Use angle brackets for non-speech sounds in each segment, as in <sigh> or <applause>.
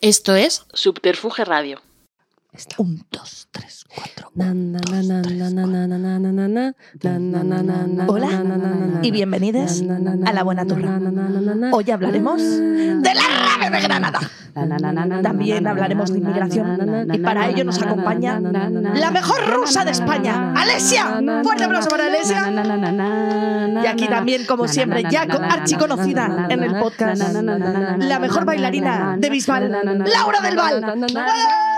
Esto es Subterfuge Radio. Un, dos, tres, cuatro. Hola y bienvenidos a La Buena Turra. Hoy hablaremos de la rave de Granada. También hablaremos de inmigración y para ello nos acompaña la mejor rusa de España, Alesia. Fuerte aplauso para Alesia. Y aquí también, como siempre, ya archiconocida en el podcast, la mejor bailarina de Bisbal, Laura del Val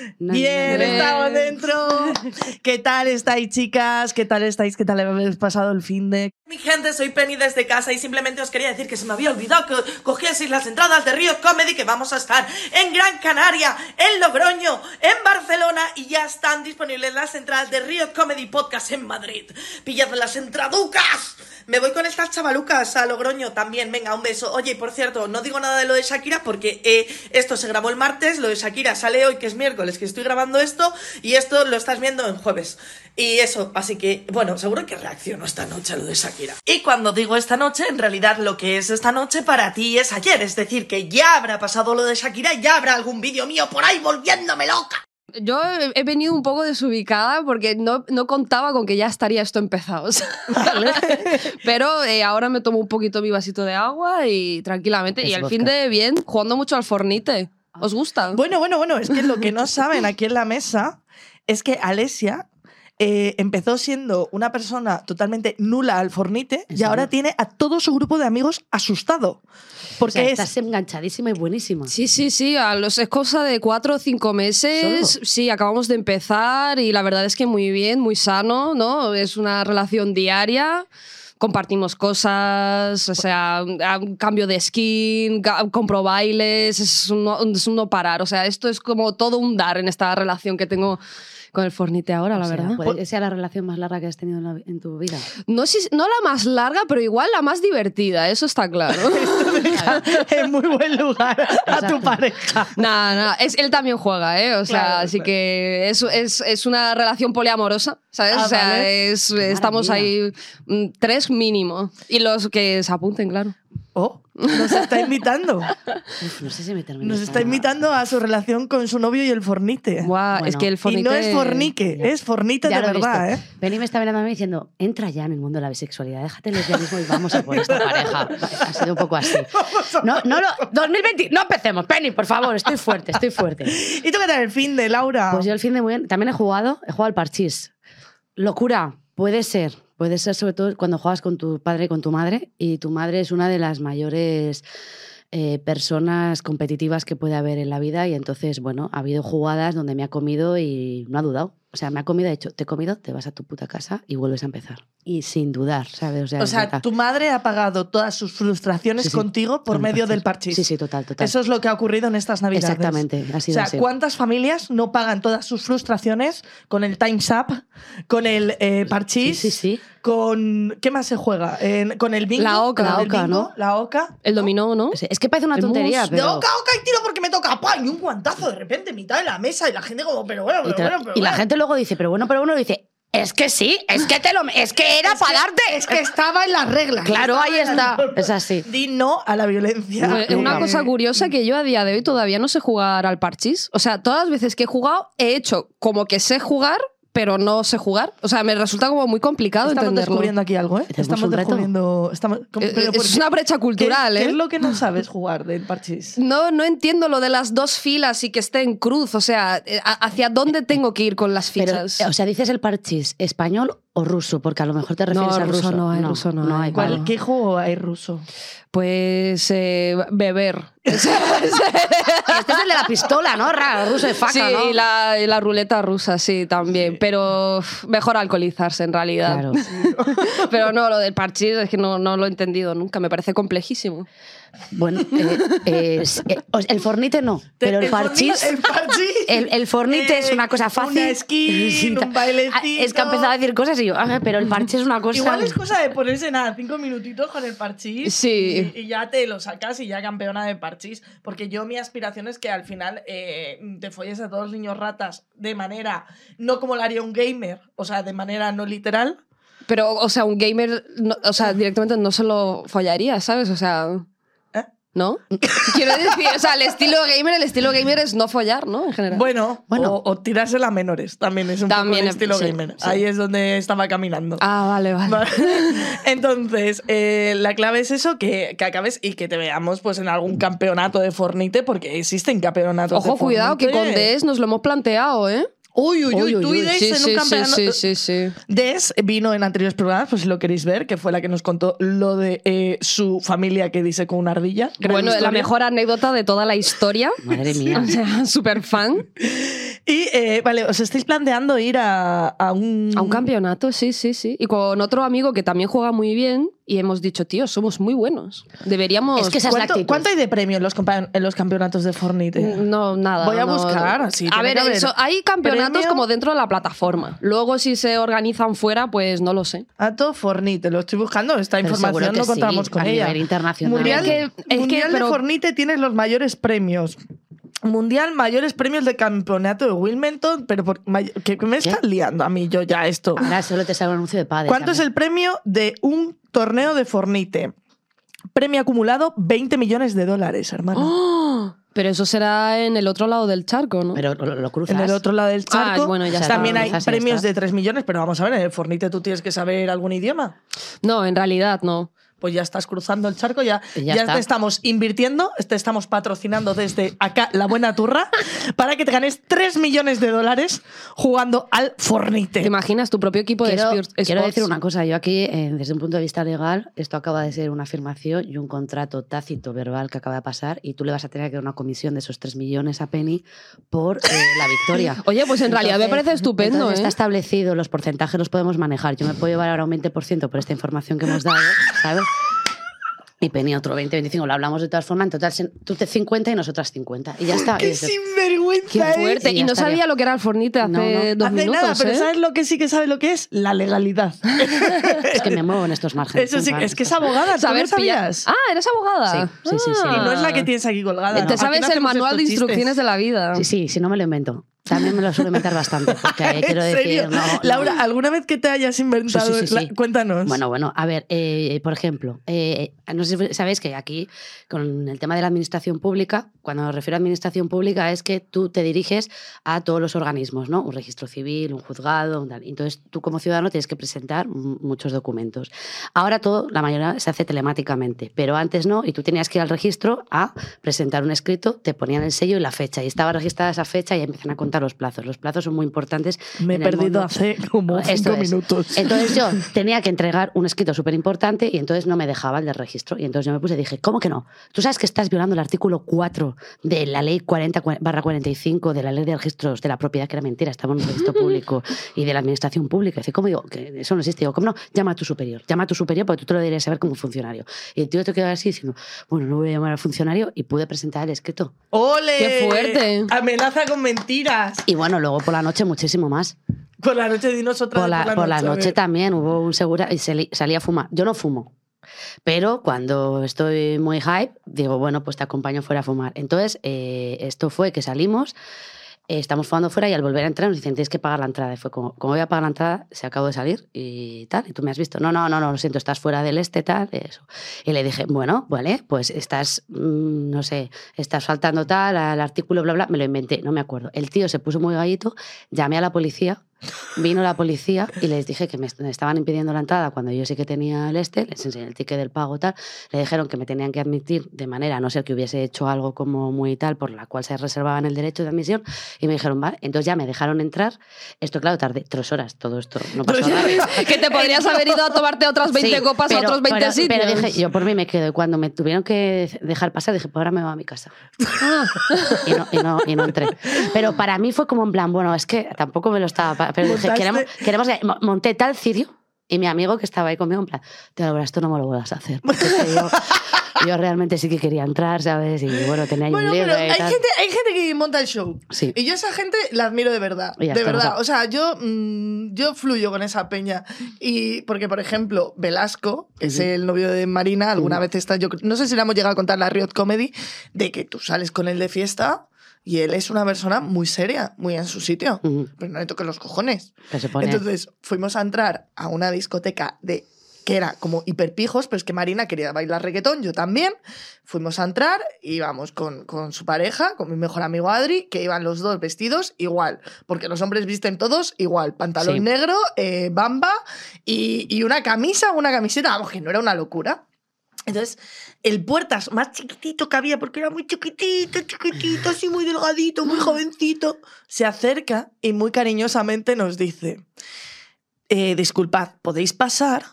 Bien, estamos dentro. <laughs> ¿Qué tal estáis, chicas? ¿Qué tal estáis? ¿Qué tal habéis pasado el fin de...? Mi gente, soy Penny desde casa y simplemente os quería decir que se me había olvidado que cogieseis las entradas de Río Comedy que vamos a estar en Gran Canaria, en Logroño, en Barcelona y ya están disponibles las entradas de Río Comedy Podcast en Madrid. Pillad las entraducas. Me voy con estas chavalucas a Logroño también. Venga, un beso. Oye, por cierto, no digo nada de lo de Shakira porque eh, esto se grabó el martes, lo de Shakira sale hoy, que es miércoles, que estoy grabando esto, y esto lo estás viendo en jueves. Y eso, así que, bueno, seguro que reacciono esta noche a lo de Shakira. Y cuando digo esta noche, en realidad lo que es esta noche para ti es ayer. Es decir, que ya habrá pasado lo de Shakira y ya habrá algún vídeo mío por ahí volviéndome loca. Yo he venido un poco desubicada porque no, no contaba con que ya estaría esto empezado. <laughs> <laughs> Pero eh, ahora me tomo un poquito mi vasito de agua y tranquilamente. y el fin de bien, jugando mucho al fornite. ¿Os gusta? Bueno, bueno, bueno, es que lo que no <laughs> saben aquí en la mesa es que Alesia eh, empezó siendo una persona totalmente nula al fornite y ahora tiene a todo su grupo de amigos asustado. Porque O sea, es- estás enganchadísima y buenísima. Sí, sí, sí. A los, es cosa de cuatro o cinco meses. Sí, acabamos de empezar y la verdad es que muy bien, muy sano, ¿no? Es una relación diaria. Compartimos cosas, o sea, un cambio de skin, compro bailes, es un, es un no parar. O sea, esto es como todo un dar en esta relación que tengo con el Fornite ahora, la sea, verdad. Puede que sea la relación más larga que has tenido en, la- en tu vida. No, si- no la más larga, pero igual la más divertida, eso está claro. <laughs> <laughs> en muy buen lugar a tu pareja. Nada, nada. Es, él también juega, ¿eh? O sea, Claro, así claro. que es, es, es una relación poliamorosa, ¿sabes? Ah, o sea, vale. es- estamos ahí mm, tres mínimo. Y los que se apunten, claro. Oh, nos está invitando. Uf, no sé si me termino. Nos está invitando a su relación con su novio y el fornite. Guau, Bueno, es que el Y fornite... no es fornique, Ya. es fornite Ya de verdad. ¿eh? Penny me está mirando a mí diciendo, entra ya en el mundo de la bisexualidad, déjate el lesbianismo y vamos a por esta pareja. Ha sido un poco así. <laughs> No, no, lo- 2020, no empecemos, Penny, por favor, estoy fuerte, estoy fuerte. <laughs> ¿Y tú qué tal el fin de Laura? Pues yo el fin de muy bien. También he jugado, he jugado al parchís. Locura, puede ser. Puede ser sobre todo cuando juegas con tu padre y con tu madre. Y tu madre es una de las mayores eh, personas competitivas que puede haber en la vida. Y entonces, bueno, ha habido jugadas donde me ha comido y no ha dudado. O sea, me ha comido, ha dicho, te he comido, te vas a tu puta casa y vuelves a empezar. Y sin dudar, ¿sabes? O sea, o sea, neta. tu madre ha pagado todas sus frustraciones Sí, sí. contigo por medio del parchís. Sí, sí, total, total. Eso es lo que ha ocurrido en estas navidades. Exactamente, ha O sea, así. ¿cuántas familias no pagan todas sus frustraciones con el Time's Up, con el eh, parchís, Sí, sí, sí. con... ¿Qué más se juega? En- con el bingo. La oca. La oca, bingo, ¿no? La oca. El dominó, ¿no? Es que parece una El tontería, mus. De pero... oca, oca y tiro porque me toca ¡pam! y un guantazo de repente en mitad de la mesa y la gente como, pero bueno, pero Y, bueno, pero y la gente luego dice, pero bueno, pero bueno, dice, es que sí, es que te lo, es que era Es que- para darte. Es que estaba en las reglas. Claro, ahí está. Es así. Di no a la violencia. Pues, Una cosa curiosa que yo a día de hoy todavía no sé jugar al parchís. O sea, todas las veces que he jugado he hecho como que sé jugar, pero no sé jugar. O sea, me resulta como muy complicado Estamos entenderlo. descubriendo aquí algo, ¿eh? Estamos descubriendo... Estamos, Eh, pero eh, ¿por Es una brecha cultural, ¿Qué, ¿eh? qué es lo que no <laughs> sabes jugar del parchís? No, no entiendo lo de las dos filas y que esté en cruz. O sea, eh, ¿hacia dónde tengo que ir con las Pero, fichas? o sea, dices el parchís español o ruso, porque a lo mejor te refieres No, al ruso ruso. no hay, ruso no hay. ¿Cuál- Claro. ¿Qué juego hay ruso? Pues eh, beber. <laughs> <laughs> Este es el de la pistola, ¿no? Raro, ruso de faca, sí, ¿no? y la, y la ruleta rusa, sí, también. Pero uf, mejor alcoholizarse en realidad. Claro. <laughs> Pero no, lo del parchís es que no, no lo he entendido nunca. Me parece complejísimo. Bueno, eh, eh, es- eh, el fornite no, pero el, parchís... El parchís. El, el fornite es una cosa fácil. Una skin, un bailecito. Es que ha empezado a decir cosas y yo, ah, pero el parche es una cosa. Igual es cosa de ponerse nada, cinco minutitos con el parchís. Sí. Y, y ya te lo sacas y ya campeona de parchís. Porque yo mi aspiración es que al final eh, te folles a todos los niños ratas de manera, no como lo haría un gamer, o sea, de manera no literal. Pero, o sea, un gamer, no- o sea, directamente no se lo follaría, ¿sabes? O sea. ¿No? <laughs> Quiero decir, o sea, el estilo gamer, el estilo gamer es no follar, ¿no? En general. Bueno, Bueno. O, o tirársela a menores, también es un También, poco el estilo sí, gamer. sí. Ahí es donde estaba caminando. Ah, vale, vale. Vale. <laughs> Entonces, eh, la clave es eso, que, que acabes y que te veamos pues en algún campeonato de Fornite, porque existen campeonatos de Ojo, cuidado, que con Fornite. DS nos lo hemos planteado, ¿eh? Uy, uy, uy, Uy, uy, tú y. Des Sí, en sí, un sí, campeonato. sí, sí, sí. Des vino en anteriores programas, pues si lo queréis ver, que fue la que nos contó lo de eh, su familia que dice con una ardilla. Gran Bueno, la mejor anécdota de toda la historia. Madre mía. <laughs> O sea, súper fan. <laughs> Y eh, vale, os estáis planteando ir a, a un. A un campeonato, sí, sí, sí. Y con otro amigo que también juega muy bien y hemos dicho, tío, somos muy buenos. Deberíamos... Es que esa es la ¿Cuánto, actitud. cuánto hay de premio en los, compa- en los campeonatos de Fornite? No, nada. Voy a no. buscar, sí, a ver, que haber eso- hay campeonatos premio. como dentro de la plataforma. Luego, si se organizan fuera, pues no lo sé. Ato Fornite, lo estoy buscando. Esta Pero información no contamos sí, con a ella. nivel internacional. Mundial, Es que- es que, Mundial pero- de Fornite tienes los mayores premios. Mundial, mayores premios de campeonato de Wilmington, pero por, que me estás liando a mí yo ya esto. Ahora solo te sale un anuncio de padre. ¿Cuánto es el premio de un torneo de Fornite? Premio acumulado 20 millones de dólares, hermano. ¡Oh! Pero eso será en el otro lado del charco, ¿no? Pero lo, lo cruzas. En el otro lado del charco Ah, bueno, ya está. también hay premios está. de 3 millones, pero vamos a ver, en el Fornite tú tienes que saber algún idioma. No, en realidad no. Pues ya estás cruzando el charco, ya, ya ya está. te estamos invirtiendo, te estamos patrocinando desde acá la buena turra para que te ganes 3 millones de dólares jugando al Fornite. ¿Te imaginas tu propio equipo de Spurs- quiero Sports? decir una cosa, yo aquí, eh, desde un punto de vista legal, esto acaba de ser una afirmación y un contrato tácito verbal que acaba de pasar y tú le vas a tener que dar una comisión de esos 3 millones a Penny por eh, la victoria. <laughs> Oye, pues en realidad me parece estupendo, entonces ¿eh? Está establecido, los porcentajes los podemos manejar. Yo me puedo llevar ahora un 20% por esta información que hemos dado, ¿sabes? Y Penny otro 20, 25, lo hablamos de todas formas, en total tú te 50 y nosotras 50. Y ya está. Y ¡Qué dices, sinvergüenza Qué es! fuerte. Y no sabía lo que era el Fornite hace No, no. dos Hace minutos, nada, pero ¿eh? ¿sabes lo que sí que sabe lo que es? La legalidad. <laughs> es que me muevo en estos márgenes. Eso sí, es que es abogada, ¿tú Saber no pillar- sabías? Ah, eres abogada. Sí, sí, sí, sí. Y no es la Ah. que tienes aquí colgada. Te ¿no? Sabes no el manual de instrucciones chistes. de la vida. Sí, sí, si no me lo invento. También me lo suelo inventar bastante. Porque <laughs> ¿En quiero decir. no, no. Laura, ¿alguna vez que te hayas inventado? Sí, sí, sí, la-. Cuéntanos. Bueno, bueno, a ver, eh, por ejemplo, eh, no sé si sabéis que aquí, con el tema de la administración pública, cuando me refiero a administración pública, es que tú te diriges a todos los organismos, ¿no? Un registro civil, un juzgado, tal. Entonces, tú como ciudadano tienes que presentar muchos documentos. Ahora todo, la mayoría se hace telemáticamente, pero antes no, y tú tenías que ir al registro a presentar un escrito, te ponían el sello y la fecha, y estaba registrada esa fecha y empiezan a contar los plazos. Los plazos son muy importantes. Me he perdido mundo- hace como Esto cinco es. minutos. Entonces yo <laughs> tenía que entregar un escrito súper importante y entonces no me dejaba el del registro. Y entonces yo me puse y dije, ¿cómo que no? Tú sabes que estás violando el artículo 4 de la ley 40 barra 45 de la ley de registros de la propiedad, que era mentira, estaba en un registro público <laughs> y de la administración pública. Y dice, ¿cómo digo? Que eso no existe. Digo, ¿cómo no? Llama a tu superior. Llama a tu superior porque tú te lo deberías saber como funcionario. Y el tío te quedó así diciendo, bueno, no voy a llamar al funcionario y pude presentar el escrito. ¡Ole! ¡Qué fuerte! Amenaza con Y bueno, luego por la noche muchísimo más. Por la noche dinos otra Por vez la, por la a noche ver. también hubo un segura y salí a fumar. Yo no fumo. Pero cuando estoy muy hype, digo, bueno, pues te acompaño fuera a fumar. Entonces, eh, esto fue que salimos, eh, estamos fumando fuera y al volver a entrar nos dicen, tienes que pagar la entrada. Y fue como, como voy a pagar la entrada, se acabó de salir y tal. Y tú me has visto, no, no, no, no, lo siento, estás fuera del este, tal, eso. Y le dije, bueno, vale, pues estás, mm, no sé, estás faltando tal al artículo, bla, bla, me lo inventé, no me acuerdo. El tío se puso muy gallito, llamé a la policía. Vino la policía y les dije que me est- me estaban impidiendo la entrada cuando yo sí que tenía el este, les enseñé el ticket del pago tal, le dijeron que me tenían que admitir de manera, a no ser que hubiese hecho algo como muy tal, por la cual se reservaban el derecho de admisión, y me dijeron, vale, entonces ya me dejaron entrar. Esto, claro, tardé tres horas, todo esto, no pasó nada. que te podrías haber ido a tomarte otras 20 Sí, copas a pero- otros 20 pero- sitios. Pero dije, yo por mí me quedo. Y cuando me tuvieron que dejar pasar, dije, pues ahora me voy a mi casa. Ah. Y no, y no, y no entré. Pero para mí fue como en plan, bueno, es que tampoco me lo estaba. Pero dije, queremos, queremos. mo- Monté tal cirio. Y mi amigo que estaba ahí conmigo, en plan, te lo esto no me lo vuelvas a hacer. Porque que yo, <laughs> yo realmente sí que quería entrar, ¿sabes? Y bueno, tenía ahí Bueno, un pero libro y hay tal. gente, hay gente que monta el show. Sí. Y yo a esa gente la admiro de verdad. De está, verdad. o sea, yo, mm, yo fluyo con esa peña. Y porque, por ejemplo, Velasco, que es el novio de Marina, alguna vez está, yo no sé si le hemos llegado a contar la Riot Comedy, de que tú sales con él de fiesta y él es una persona muy seria, muy en su sitio. Pero no le toques los cojones. Que se pone- Entonces fuimos a entrar a una discoteca de que era como hiperpijos, pero es que Marina quería bailar reggaetón, yo también. Fuimos a entrar, íbamos con, con su pareja, con mi mejor amigo Adri, que iban los dos vestidos igual, porque los hombres visten todos igual, pantalón Sí. negro, eh, bamba y, y una camisa, una camiseta, vamos, que no era una locura. Entonces, el puertas más chiquitito que había, porque era muy chiquitito, chiquitito, así muy delgadito, muy jovencito, se acerca y muy cariñosamente nos dice, eh, disculpad, podéis pasar,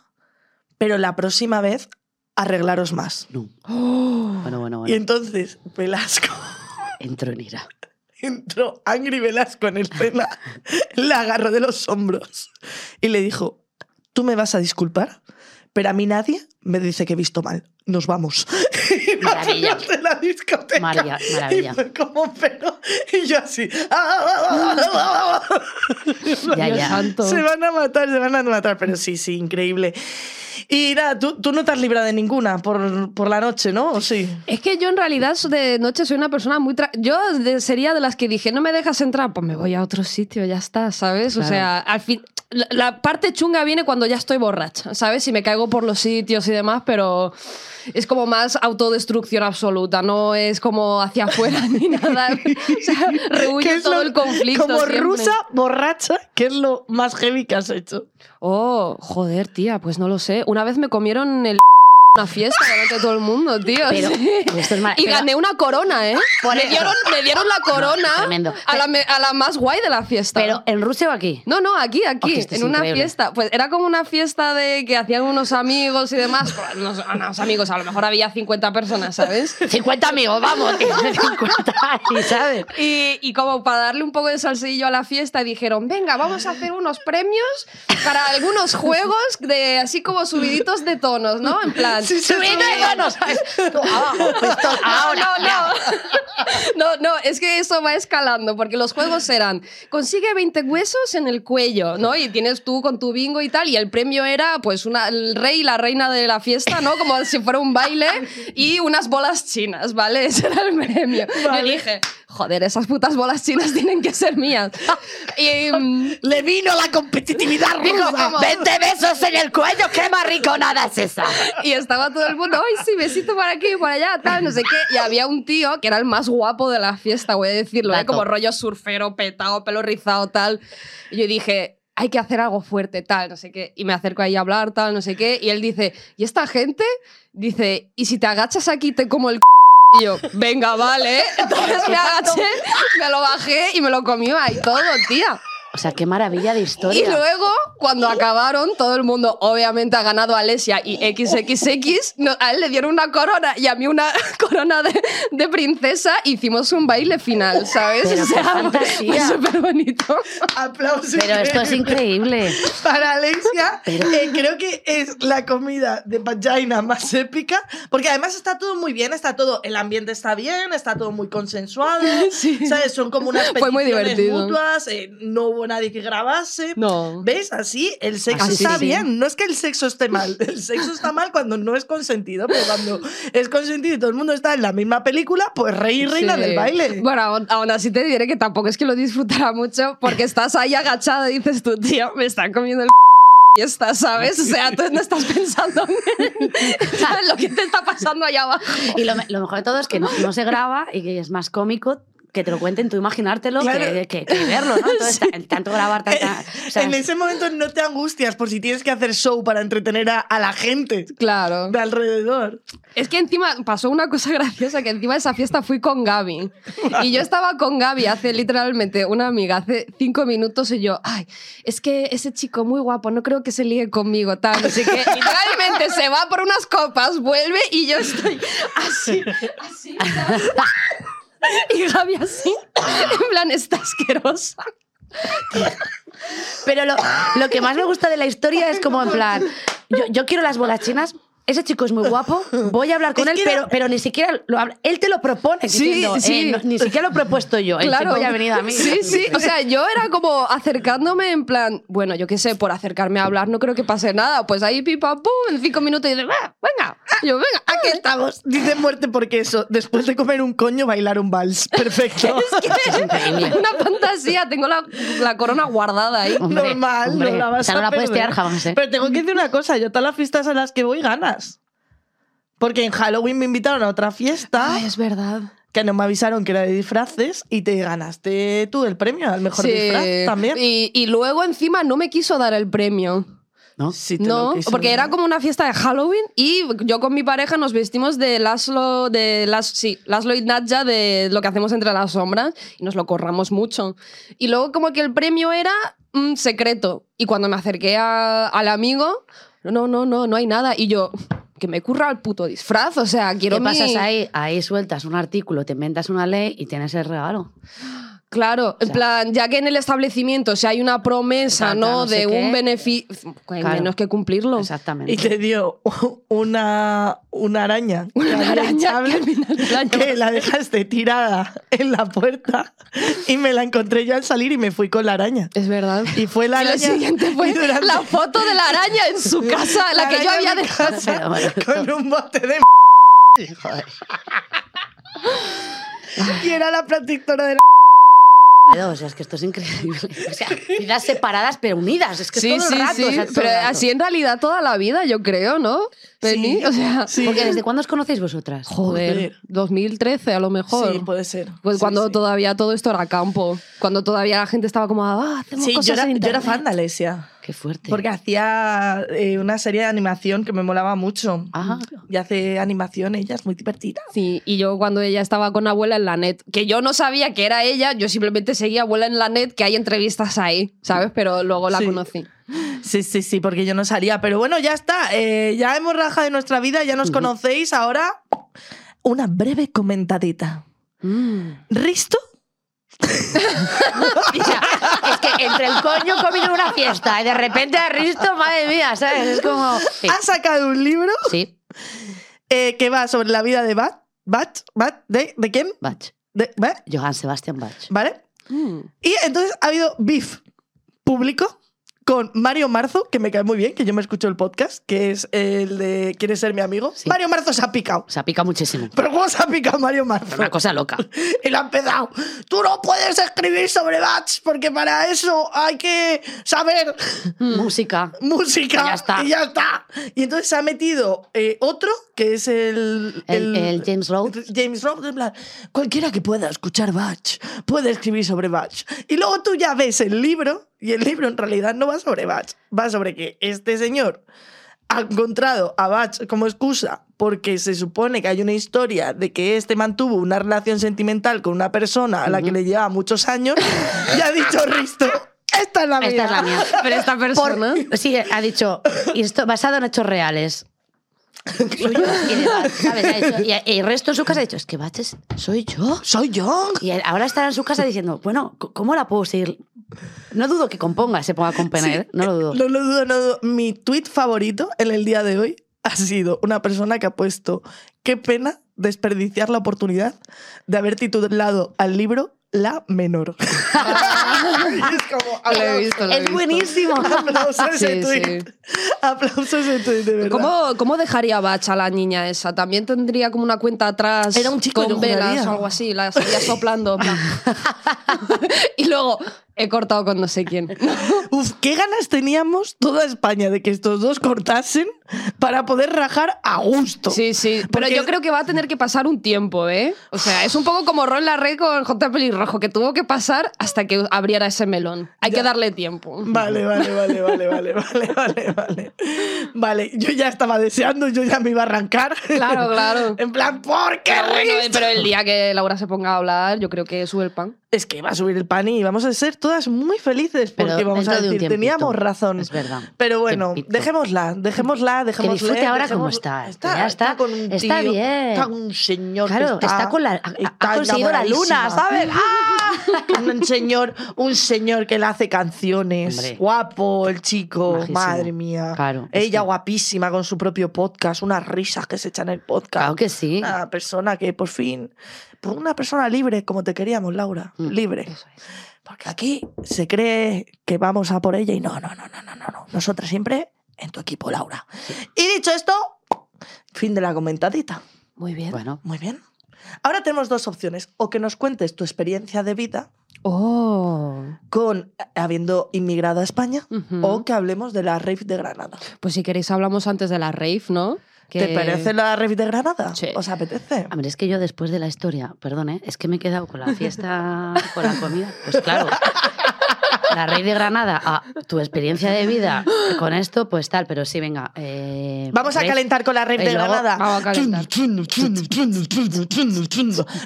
pero la próxima vez arreglaros más. No. Oh. Bueno, bueno, Y bueno. entonces Velasco <laughs> Entro en ira. entró Angry Velasco en escena, la agarró de los hombros y le dijo, tú me vas a disculpar, pero a mí nadie me dice que he visto mal. Nos vamos. <laughs> Maravilla. de la discoteca. Maravilla, maravilla. Y fue como, pero... Y yo así... Ya, ya. Se van a matar, se van a matar, pero sí, sí, increíble. Y nada, tú, tú no te has librado de ninguna por, por la noche, ¿no? ¿O sí? Es que yo en realidad de noche soy una persona muy... tra- Yo de- sería de las que dije, no me dejas entrar, pues me voy a otro sitio, ya está, ¿sabes? O sea, al fin... La, la parte chunga viene cuando ya estoy borracha, ¿sabes? Y me caigo por los sitios y demás, pero es como más autodestrucción absoluta, no es como hacia afuera <laughs> ni nada. O sea, <laughs> ¿Qué rehuyo es todo lo- el conflicto. Como siempre. rusa borracha, ¿qué es lo más heavy que has hecho? Oh, joder, tía, pues no lo sé. Una vez me comieron el una fiesta delante de todo el mundo, tío. Pero- sí. esto es mar- y pero- gané una corona, ¿eh? Por Me dieron, me dieron la corona tremendo. a, la, a la más guay de la fiesta. Pero, ¿en Rusia o aquí? no, no, aquí, aquí, en una increíble. fiesta. Pues era como una fiesta de que hacían unos amigos y demás. Pues, Unos, unos amigos, a lo mejor había 50 personas, ¿sabes? <laughs> 50 amigos, vamos, que <laughs> 50 ahí, ¿sabes? Y, y como para darle un poco de salsillo a la fiesta, dijeron, venga, vamos a hacer unos premios para algunos juegos de así como subiditos de tonos, ¿no? En plan, Sí, sí, ¿sabes? Tú, abajo, pistón, <laughs> ahora. No, no. <laughs> No, no, es que eso va escalando, porque los juegos eran, consigue 20 huesos en el cuello, ¿no? Y tienes tú con tu bingo y tal, y el premio era, pues, una, el rey y la reina de la fiesta, ¿no? Como si fuera un baile <laughs> y unas bolas chinas, ¿vale? Ese era el premio. Vale. Yo dije, joder, esas putas bolas chinas <laughs> tienen que ser mías. <laughs> Y... mm, Le vino la competitividad <laughs> Dijo, rusa. 20 besos en el cuello, qué mariconada es esa. Y estaba todo el mundo, ay, sí, besito para aquí, para allá, tal, no sé qué. Y había un tío que era el más guapo de la fiesta, voy a decirlo, ¿eh? Como rollo surfero, petado, pelo rizado, tal. Y yo dije, hay que hacer algo fuerte, tal, no sé qué. Y me acerco ahí a hablar, tal, no sé qué. Y él dice, ¿y esta gente? Dice, ¿y si te agachas aquí te como el c-?" Y yo, venga, vale. <laughs> Entonces me agaché, <laughs> me lo bajé y me lo comió ahí todo, tía. O sea, qué maravilla de historia. Y luego, cuando acabaron, todo el mundo obviamente ha ganado a Alesia y XXX. no- a él le dieron una corona y a mí una <laughs> corona de, de princesa. Hicimos un baile final, ¿sabes? Pero qué fantasía. Fue súper bonito. Aplausos. Pero esto es increíble. Para Alexia, eh, creo que es la comida de vagina más épica, porque además está todo muy bien, está todo, el ambiente está bien, está todo muy consensuado, <laughs> ¿sabes? Son como unas Fue muy peticiones divertido. mutuas, eh, no hubo nadie que grabase. No. ¿Ves? Así el sexo Así está sí. bien. No es que el sexo esté mal. El sexo está mal cuando no es consentido, pero cuando es consentido y todo el mundo está en la misma película, pues rey y reina Sí. del baile. Bueno, aún, aún así te diré que tampoco es que lo disfrutara mucho porque estás ahí agachada y dices tú, tío, me están comiendo el <laughs> y estás, ¿sabes? O sea, tú no estás pensando en <laughs> en lo que te está pasando allá abajo. Y lo, me- lo mejor de todo es que no, no se graba y que es más cómico que te lo cuenten, tú imaginártelo Claro. que, que- que verlo, ¿no? Entonces, <laughs> ta- tanto grabar, tanta, o sea, en ese momento no te angustias por si tienes que hacer show para entretener a, a la gente Claro. de alrededor. Es que encima pasó una cosa <laughs> graciosa, que encima de esa fiesta fui con Gaby. Y yo estaba con Gaby hace literalmente una amiga, hace cinco minutos, y yo, ay, es que ese chico muy guapo, no creo que se ligue conmigo, tal, así que literalmente se va por unas copas, vuelve y yo estoy así, así. <laughs> Y Gaby así, en plan, está asquerosa. Pero lo, lo que más me gusta de la historia es como en plan, yo, yo quiero las bolas chinas, ese chico es muy guapo, voy a hablar con Es él, que pero, era- pero ni siquiera lo habla- él te lo propone. Sí, diciendo, eh, sí. no, ni siquiera lo he propuesto yo. El chico ya ha venido a mí. Sí, sí. O sea, yo era como acercándome en plan, bueno, yo qué sé, por acercarme a hablar no creo que pase nada. Pues ahí pipa, pum, en cinco minutos y dices, "Va, venga. Y yo, venga, Aquí estamos. Dice muerte porque eso, después de comer un coño, bailar un vals. Perfecto. <laughs> Es increíble. Una fantasía, tengo la, la corona guardada ahí. Hombre, Normal, hombre, no la vas esa no a la puedes perder. tirar jamás, ¿eh? Pero tengo que decir una cosa, yo todas las fiestas a las que voy ganas. Porque en Halloween me invitaron a otra fiesta Ay, es verdad. que no me avisaron que era de disfraces y te ganaste tú el premio al mejor Sí. disfraz también. Y, y luego encima no me quiso dar el premio. ¿No? Sí te No, lo quiso porque dar. era como una fiesta de Halloween y yo con mi pareja nos vestimos de Laszlo, de Las, sí, Laszlo y Nadja de lo que hacemos entre las sombras y nos lo corramos mucho. Y luego como que el premio era un secreto y cuando me acerqué a- al amigo, no, no, no, no hay nada. Y yo, que me curra el puto disfraz, o sea, quiero ¿Qué mi- pasas ahí? Ahí sueltas un artículo, te inventas una ley y tienes el regalo. Claro, en sea- plan, ya que en el establecimiento si hay una promesa, ¿no? no sé de qué. un beneficio, hay Claro. menos que cumplirlo. Exactamente. Y te dio una, una araña. <laughs> Una araña que al final del año- que la dejaste tirada en la puerta y me la encontré yo al salir y me fui con la araña. Es verdad. Y fue la Y lo araña. siguiente fue durante- la foto de la araña en su <laughs> casa, la, que yo había dejado. casa con un bote de <laughs> Joder. y era la protectora de la O sea, es que esto es increíble. O sea, vidas separadas pero unidas. Es que Sí, es todo sí, el rato. sí. o sea, todo pero el rato. así en realidad toda la vida, yo creo, ¿no? Penny, Sí, o sea, sí. Porque ¿desde cuándo os conocéis vosotras? joder, Joder. 2013 a lo mejor. Sí, puede ser. Pues Sí, cuando sí. todavía todo esto era campo, cuando todavía la gente estaba como, ah, hacemos Sí, cosas yo era, en yo era internet". fan de Alesia. Qué fuerte. Porque hacía eh, una serie de animación que me molaba mucho. Ajá. Y hace animación, ella es muy divertida. Sí, y yo cuando ella estaba con abuela en la net, que yo no sabía que era ella, yo simplemente seguía abuela en la net, que hay entrevistas ahí, ¿sabes? Pero luego la Sí. conocí. Sí, sí, sí, porque yo no salía. Pero bueno, ya está. eh, ya hemos rajado de nuestra vida, ya nos conocéis. Ahora, una breve comentadita. Mm. ¿Risto? <laughs> Es que entre el coño comido una fiesta y de repente Risto, madre mía, ¿sabes? Es como. Sí. Ha sacado un libro Sí, eh, que va sobre la vida de Bat. ¿Bat? ¿Bat? ¿De, ¿de quién? Bach. De, ¿Bat? Johann Sebastian Bach. ¿Vale? Mm. Y entonces ha habido beef público con Mario Marzo, que me cae muy bien, que yo me escucho el podcast, que es el de ¿Quieres ser mi amigo? Sí. Mario Marzo se ha picado. Se ha picado muchísimo. ¿Pero cómo se ha picado Mario Marzo? Una cosa loca. <laughs> Y lo ha empezado. Tú no puedes escribir sobre Bach, porque para eso hay que saber Música. música. Y ya está. Y ya está. Y entonces se ha metido eh, otro, que es el... El- el James Rhodes. James Rhodes, en plan, cualquiera que pueda escuchar Bach puede escribir sobre Bach. Y luego tú ya ves el libro, y el libro en realidad no va sobre Bach, va sobre que este señor ha encontrado a Bach como excusa porque se supone que hay una historia de que este mantuvo una relación sentimental con una persona a la que le llevaba muchos años y ha <laughs> dicho Risto, esta es la mía. Esta es la mía. Pero esta <laughs> Por- persona... sí, ha dicho, y esto basado en hechos reales. <laughs> Soy yo. Y, de Bach, ¿sabes? Ha dicho- y- y el resto en su casa ha dicho, es que Bach es- soy yo. Soy yo. Y él ahora estará en su casa diciendo, bueno, c- ¿cómo la puedo seguir? No dudo que componga, se ponga a componer, no lo dudo. No lo dudo, no lo dudo. Mi tweet favorito en el día de hoy ha sido una persona que ha puesto qué pena desperdiciar la oportunidad de haber titulado al libro La Menor. <laughs> Es como, Lo he aplauso. visto, lo he Es visto. buenísimo. Aplauso a ese Sí, tweet. sí. Aplauso a ese tweet, de verdad. ¿Cómo, ¿Cómo dejaría Bach a la niña esa? ¿También tendría como una cuenta atrás Era un chico, con velas o algo así? La estaría soplando. <laughs> <laughs> y luego he cortado con no sé quién. <laughs> Uf, qué ganas teníamos toda España de que estos dos cortasen para poder rajar a gusto. Sí, sí. Pero Porque- yo creo que va a tener que pasar un tiempo, ¿eh? O sea, es un poco como Ron la Red con J. Pelirrojo, que tuvo que pasar hasta que abriera ese melón. Hay que darle tiempo. Vale, vale, vale, vale, vale, vale, vale, vale. Vale, yo ya estaba deseando, yo ya me iba a arrancar. Claro, claro. <laughs> En plan, ¿por qué Pero, bueno, pero el día que Laura se ponga a hablar, yo creo que sube el pan. Es que va a subir el pan y vamos a ser todas muy felices porque Pero vamos a de decir, tiempito. teníamos razón. Es verdad. Pero bueno, Tiempito. dejémosla, dejémosla, Que dejémosla. disfrute ahora como está. que ya está, con un está bien. Está con un señor que Claro, está, con la, ha- ha, está conseguido la luna. ¿sabes? ¡Ah! <laughs> <laughs> un señor, un señor que le hace canciones. Hombre. Guapo, el chico. Majísimo. Madre mía. Claro, Ella que- guapísima con su propio podcast, unas risas que se echan en el podcast. Claro que sí. Una persona que por fin. Por una persona libre, como te queríamos, Laura. Mm, Libre. eso es. Porque aquí se cree que vamos a por ella y no, no, no, no, no, no. no. Nosotras siempre en tu equipo, Laura. Y dicho esto, fin de la comentadita. Muy bien. Bueno, Muy bien. Ahora tenemos dos opciones. O que nos cuentes tu experiencia de vida Oh. con habiendo inmigrado a España o que hablemos de la rave de Granada. Pues si queréis hablamos antes de la rave, ¿no? Que- ¿Te parece la rave de Granada? Sí. ¿Os apetece? hombre, es que yo después de la historia, perdón, ¿eh? es que me he quedado con la fiesta, con la comida. Pues claro, <laughs> la rey de Granada, tu experiencia de vida con esto, pues tal, pero sí, venga. eh, Vamos a calentar con la rave Y de luego Granada. vamos a calentar.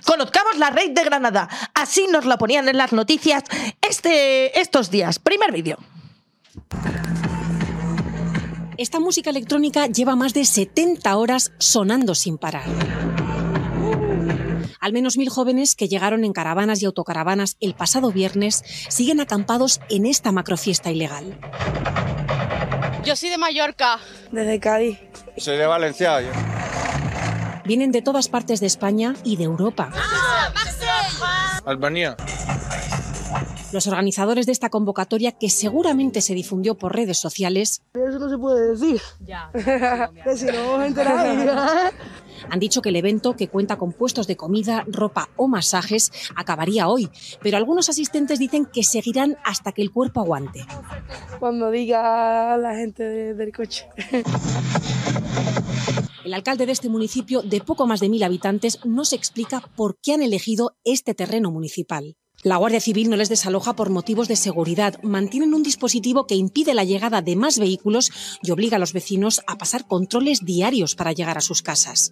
Conozcamos la rave de Granada. Así nos la ponían en las noticias este, estos días. Primer vídeo. Esta música electrónica lleva más de 70 horas sonando sin parar. Al menos mil jóvenes que llegaron en caravanas y autocaravanas el pasado viernes siguen acampados en esta macrofiesta ilegal. Yo soy de Mallorca. Desde Cádiz. Soy de Valencia. yo. Vienen de todas partes de España y de Europa. Albania. Los organizadores de esta convocatoria, que seguramente se difundió por redes sociales, Eso no se puede decir. Ya. <laughs> que si no os enteráis. <laughs> <laughs> han dicho que el evento, que cuenta con puestos de comida, ropa o masajes, acabaría hoy, pero algunos asistentes dicen que seguirán hasta que el cuerpo aguante. Cuando diga la gente de- del coche. <laughs> El alcalde de este municipio, de poco más de mil habitantes, nos explica por qué han elegido este terreno municipal. La Guardia Civil no les desaloja por motivos de seguridad. Mantienen un dispositivo que impide la llegada de más vehículos y obliga a los vecinos a pasar controles diarios para llegar a sus casas.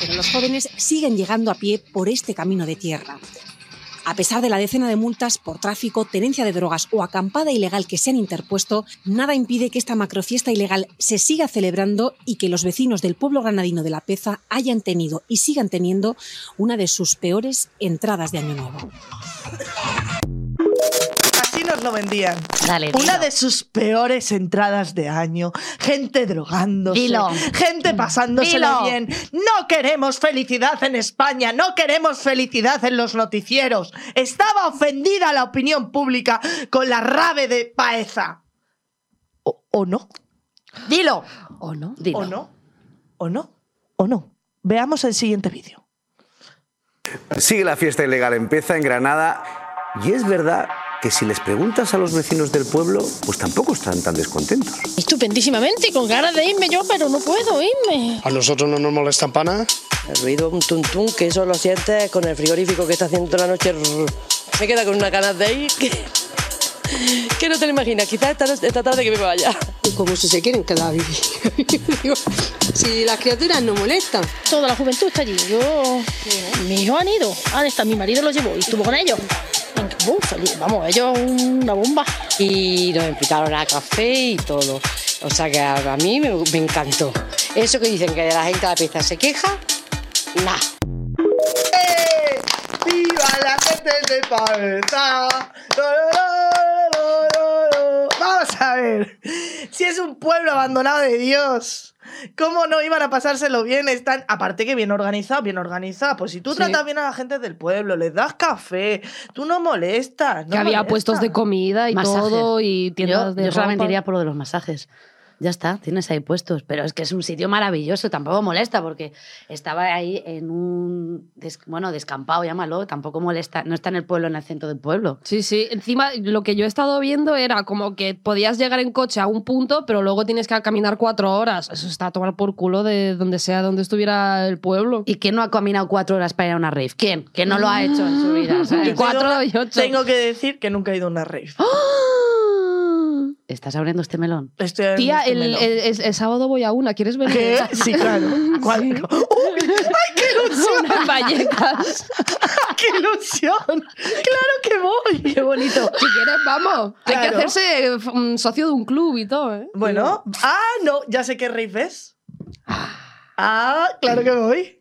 Pero los jóvenes siguen llegando a pie por este camino de tierra. A pesar de la decena de multas por tráfico, tenencia de drogas o acampada ilegal que se han interpuesto, nada impide que esta macrofiesta ilegal se siga celebrando y que los vecinos del pueblo granadino de La Peza hayan tenido y sigan teniendo una de sus peores entradas de Año Nuevo. Lo vendían. Dale, Una dilo. de sus peores entradas de año. Gente drogándose. Dilo. Gente pasándoselo Dilo. bien. No queremos felicidad en España. No queremos felicidad en los noticieros. Estaba ofendida la opinión pública con la rave de Paeza. ¿O, o no? Dilo. ¿O no? Dilo. ¿O no? ¿O no? ¿O no? Veamos el siguiente vídeo. Sigue la fiesta ilegal, empieza en Granada y es verdad que si les preguntas a los vecinos del pueblo, pues tampoco están tan descontentos. Estupendísimamente, con ganas de irme yo, pero no puedo irme. A nosotros no nos molestan para nada. El ruido, un tuntún, que eso lo sientes con el frigorífico que está haciendo toda la noche. Me queda con una ganas de ir que, que no te lo imaginas. Quizás esta, tarde que me vaya. Como si se quieren quedar a vivir. Si las criaturas no molestan. Toda la juventud está allí. Yo. Mis hijos han ido. Han estado, mi marido los llevó y estuvo con ellos. Vamos, ellos una bomba. Y nos invitaron a café y todo. O sea que a, mí me, encantó. Eso que dicen que la gente de la pieza se queja, nah. ¡Eh! ¡Viva la gente de <laughs> a ver. Si es un pueblo abandonado de Dios, ¿cómo no iban a pasárselo bien? Están, aparte que bien organizado, bien organizado. Pues si tú Sí. tratas bien a la gente del pueblo, les das café, tú no molestas. no que había puestos de comida y Masajes. todo y tiendas Yo, de yo solamente iría por lo de los masajes. Ya está, tienes ahí puestos. Pero es que es un sitio maravilloso, tampoco molesta, porque estaba ahí en un. des- bueno, descampado, llámalo, tampoco molesta. No está en el pueblo, en el centro del pueblo. Sí, sí. Encima, lo que yo he estado viendo era como que podías llegar en coche a un punto, pero luego tienes que caminar cuatro horas. Eso está a tomar por culo de donde sea, donde estuviera el pueblo. ¿Y quién no ha caminado cuatro horas para ir a una rave? ¿Quién? Que no lo ha hecho en su vida. <laughs> ¿sabes? Tengo- Cuatro y ocho. Tengo que decir que nunca he ido a una rave. ¿Estás abriendo este melón? Estoy en Tía, este el, melón. el- el- el sábado voy a una. ¿Quieres venir? ¿Qué? Sí, claro. <laughs> ¿Cuál? ¡Uy! ¡Ay, qué ilusión! Una en Vallecas. <laughs> ¡Qué ilusión! ¡Claro que voy! ¡Qué bonito! Si quieres, vamos. Hay que hacerse un socio de un club y todo, ¿eh? Bueno, ah, no, ya sé qué rave es. Ah, claro que voy.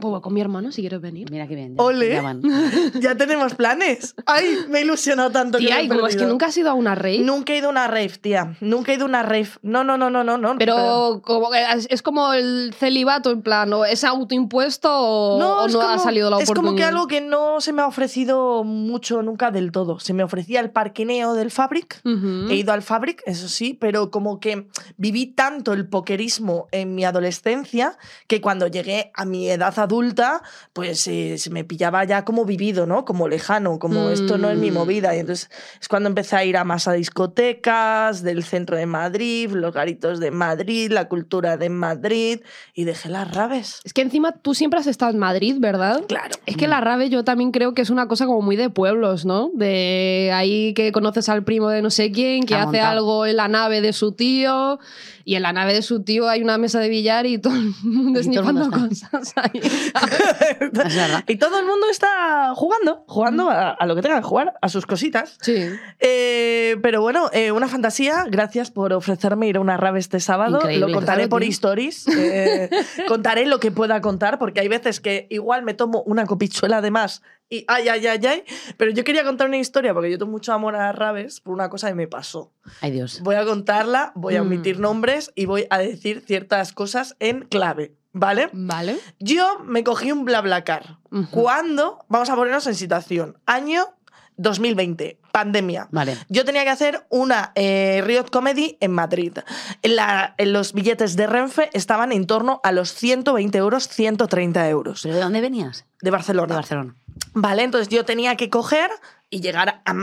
O con mi hermano, si quieres venir. Mira qué bien. ya- Ole. ya van. <laughs> Ya tenemos planes. Ay, me he ilusionado tanto. que Tía, me he y como es que nunca has ido a una rave. Nunca he ido a una rave, tía. Nunca he ido a una rave. No, no, no, no, no. no Pero como que es, es como el celibato, en plan, ¿o es autoimpuesto o no, o es no ha salido la Es oportunidad? como que algo que no se me ha ofrecido mucho nunca del todo. Se me ofrecía el parquineo del Fabric. He ido al Fabric, eso sí, pero como que viví tanto el pokerismo en mi adolescencia que cuando llegué a mi edad adulta, pues eh, se me pillaba ya como vivido, ¿no? Como lejano, como esto no es mi Mm. movida. Y entonces es cuando empecé a ir a más a discotecas del centro de Madrid, los garitos de Madrid, la cultura de Madrid y dejé las raves. Es que encima tú siempre has estado en Madrid, ¿verdad? Claro. Es que la rave yo también creo que es una cosa como muy de pueblos, ¿no? De ahí que conoces al primo de no sé quién, que Ha hace montado. algo en la nave de su tío, y en la nave de su tío hay una mesa de billar y todo el mundo esnifando cosas ahí. <laughs> Y todo el mundo está jugando, jugando a, a lo que tenga que jugar, a sus cositas. Sí. Eh, pero bueno, eh, una fantasía. Gracias por ofrecerme ir a una rave este sábado. Increíble. Lo contaré Claro, por tío. stories. eh, <laughs> contaré lo que pueda contar, porque hay veces que igual me tomo una copichuela de más y ay, ay, ay, ay. Pero yo quería contar una historia, porque yo tengo mucho amor a las raves por una cosa que me pasó. Ay, Dios. Voy a contarla, voy a Mm. omitir nombres y voy a decir ciertas cosas en clave. ¿Vale? Vale. Yo me cogí un BlaBlaCar. Ujú. Cuando, vamos a ponernos en situación, año 2020, pandemia. Vale. Yo tenía que hacer una eh, Riot Comedy en Madrid. La- en los billetes de Renfe estaban en torno a los 120 euros, 130 euros. ¿Pero de dónde venías? De Barcelona. De Barcelona. Vale, entonces yo tenía que coger y llegar a, a,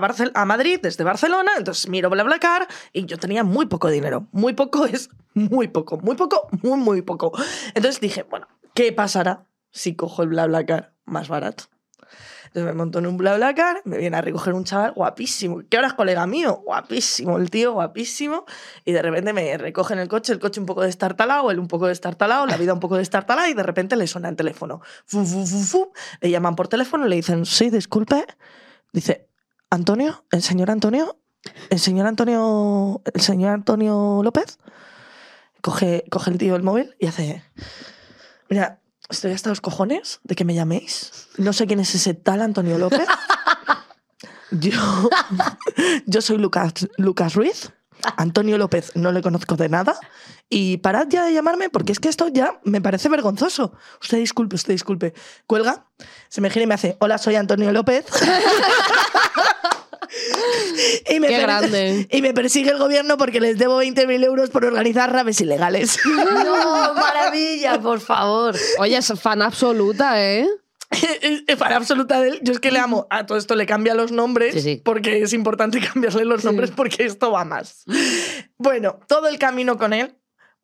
Barcel- a Madrid desde Barcelona, entonces miro BlaBlaCar y yo tenía muy poco dinero. Muy poco <laughs> es muy poco, muy poco, muy, muy poco. Entonces dije, bueno, ¿qué pasará si cojo el BlaBlaCar más barato? Entonces me monto en un BlaBlaCar, me viene a recoger un chaval guapísimo, que ahora es colega mío, guapísimo, el tío guapísimo, y de repente me recoge en el coche, el coche un poco destartalado, él un poco destartalado, la vida un poco destartalada, y de repente le suena el teléfono. Fu, fu, fu. Le llaman por teléfono le dicen, sí, disculpe. Dice, Antonio, el señor Antonio, el señor Antonio, el señor Antonio López. Coge, coge el tío el móvil y hace, mira, estoy hasta los cojones de que me llaméis. No sé quién es ese tal Antonio López. <laughs> Yo, yo soy Lucas, Lucas Ruiz. Antonio López no le conozco de nada. Y parad ya de llamarme porque es que esto ya me parece vergonzoso. Usted disculpe, usted disculpe. Cuelga, se me gira y me hace, hola, soy Antonio López. <laughs> y, me Qué grande. y me persigue el gobierno porque les debo 20.000 euros por organizar raves ilegales. <laughs> No, maravilla, por favor. Oye, es fan absoluta, ¿eh? <laughs> Para absoluta de él, yo es que le amo. A todo esto le cambia los nombres Sí, sí. porque es importante <laughs> cambiarle los nombres porque esto va más. Bueno, todo el camino con él,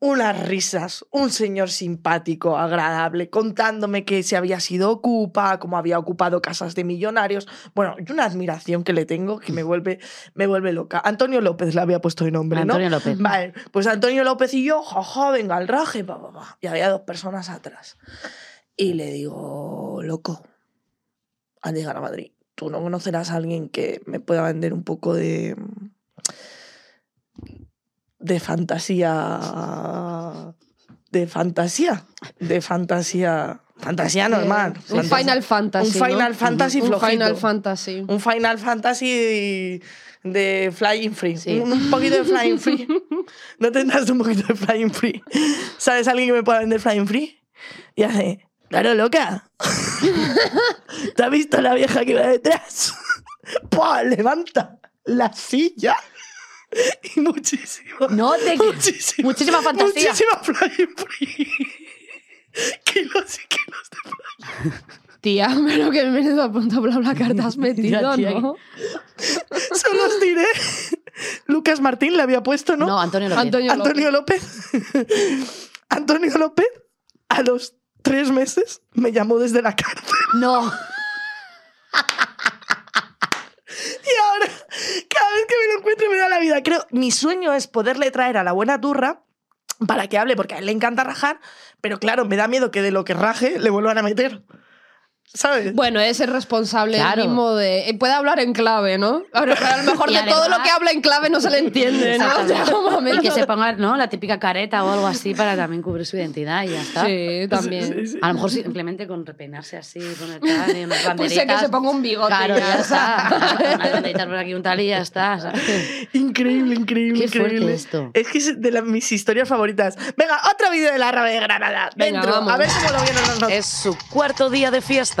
unas risas, un señor simpático, agradable, contándome que se había sido ocupa, cómo había ocupado casas de millonarios. Bueno, y una admiración que le tengo que me vuelve, me vuelve loca. Antonio López le había puesto de nombre, ¿no? Antonio López. Vale, pues Antonio López y yo, jaja, venga al raje, pa, pa, pa. y había dos personas atrás. Y le digo, loco, al llegar a Madrid, tú no conocerás a alguien que me pueda vender un poco de. De fantasía. de fantasía. de fantasía. fantasía normal. Un fantasía- Final Fantasy. Un ¿no? Final Fantasy Un flojito. Final Fantasy. Un Final Fantasy de Flying Free. Sí. Un, un poquito de Flying Free. ¿No tendrás un poquito de Flying Free? ¿Sabes alguien que me pueda vender Flying Free? Y hace, claro, loca. <laughs> ¿Te has visto la vieja que va detrás? <laughs> ¡Pua! Levanta la silla. <laughs> Y muchísimo. No te- Muchísimo. muchísima fantasía. Muchísima Flying <laughs> Free. kilos y kilos de Tía, pero que menudo punto bla bla carta has <laughs> metido, tía, ¿no? Solo os diré. Lucas Martín le había puesto, ¿no? No, Antonio López. Antonio López. Antonio López. Antonio López, a los tres meses, me llamó desde la cárcel. No. Y ahora, cada vez que me lo encuentro, me da la vida. Creo, mi sueño es poderle traer a la buena turra para que hable, porque a él le encanta rajar, pero claro, me da miedo que de lo que raje le vuelvan a meter. ¿Sabes? Bueno, es el responsable Claro. mismo de. eh, Puede hablar en clave, ¿no? A lo mejor <laughs> Y de todo lo que habla en clave no se le entiende, ¿no? Y <laughs> que se ponga ¿no? la típica careta o algo así para también cubrir su identidad y ya está. Sí, también. A lo mejor simplemente con repeinarse así, con el tal y unas <laughs> Pues banderitas. sé que se ponga un bigote. Claro, ya está. Unas banderitas por aquí, un tal y ya está. ¿sabes? Increíble, increíble, Qué increíble. esto. Es que es de las- mis historias favoritas. Venga, otro vídeo de la rave de Granada. Venga, Dentro. vamos. A ver cómo lo vieron nosotros. Es su cuarto día de fiesta.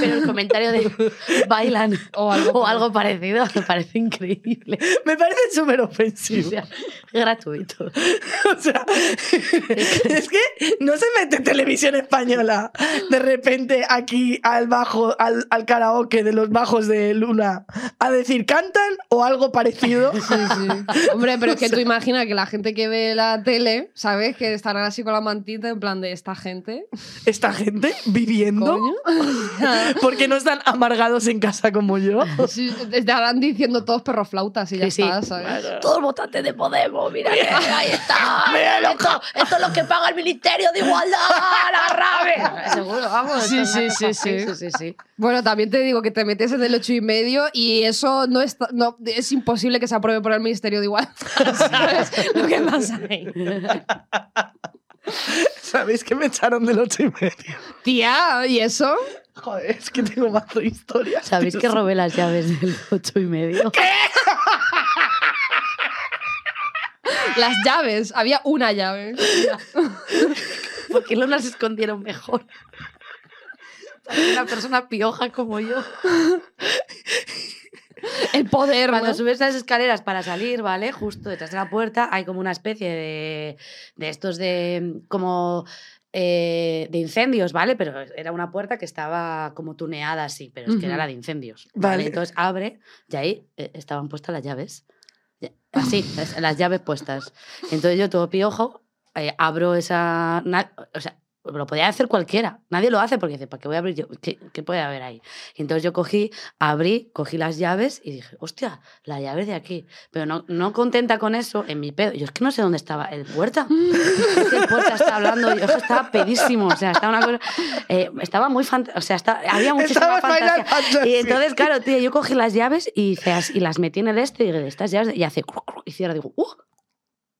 Pero el comentario de <laughs> bailan O algo, o algo parecido me parece increíble. Me parece súper O ofensivo. sea, gratuito. <laughs> O sea, es que no se mete televisión española de repente aquí al bajo, al, al karaoke de los bajos de Luna a decir cantan o algo parecido. <laughs> Sí, sí. Hombre, pero es que tú imaginas que la gente que ve la tele, ¿sabes? Que estarán así con la mantita en plan de esta gente. Esta gente viviendo Coño. <laughs> porque no están amargados en casa como yo. <laughs> Sí, estarán diciendo todos perroflautas y ya Sí, está, ¿sabes? Todos votantes de Podemos, mira, que ahí está. <laughs> Esto, esto es lo que paga el Ministerio de Igualdad, la rave. Seguro, vamos. Sí, es sí, sí, sí. sí, sí. Bueno, también te digo que te metes en el 8 y medio y eso no, está, no es imposible que se apruebe por el Ministerio de Igualdad. ¿Sabes lo que pasa ahí? ¿Sabéis que me echaron del ocho y medio? Tía, ¿y eso? Joder, es que tengo más historias. ¿Sabéis tío. que robé las llaves del ocho y medio? Las llaves. Había una llave. ¿Por qué no las escondieron mejor? Una persona pioja como yo. El poder, Cuando ¿no? subes las escaleras para salir, ¿vale? Justo detrás de la puerta hay como una especie de, de estos de como eh, de incendios, ¿vale? Pero era una puerta que estaba como tuneada así, pero es que era la de incendios. ¿vale? Vale. Entonces abre y ahí eh, estaban puestas las llaves. Así, las llaves puestas. Entonces yo todo piojo, eh, abro esa... O sea, lo podía hacer cualquiera. Nadie lo hace porque dice, ¿para qué voy a abrir yo? ¿Qué, qué puede haber ahí? Y entonces yo cogí, abrí, cogí las llaves y dije, hostia, la llave de aquí. Pero no, no contenta con eso, en mi pedo. Yo es que no sé dónde estaba el puerta. <laughs> Es que el puerta está hablando, yo estaba pedísimo. O sea, estaba una cosa. eh, estaba muy. O sea, estaba- había muchísima fantasía. fantasía. Y entonces, claro, tío, yo cogí las llaves y, hice así- y las metí en el este y dije, estas llaves. Y hace. Y cierra, digo, ¡uh!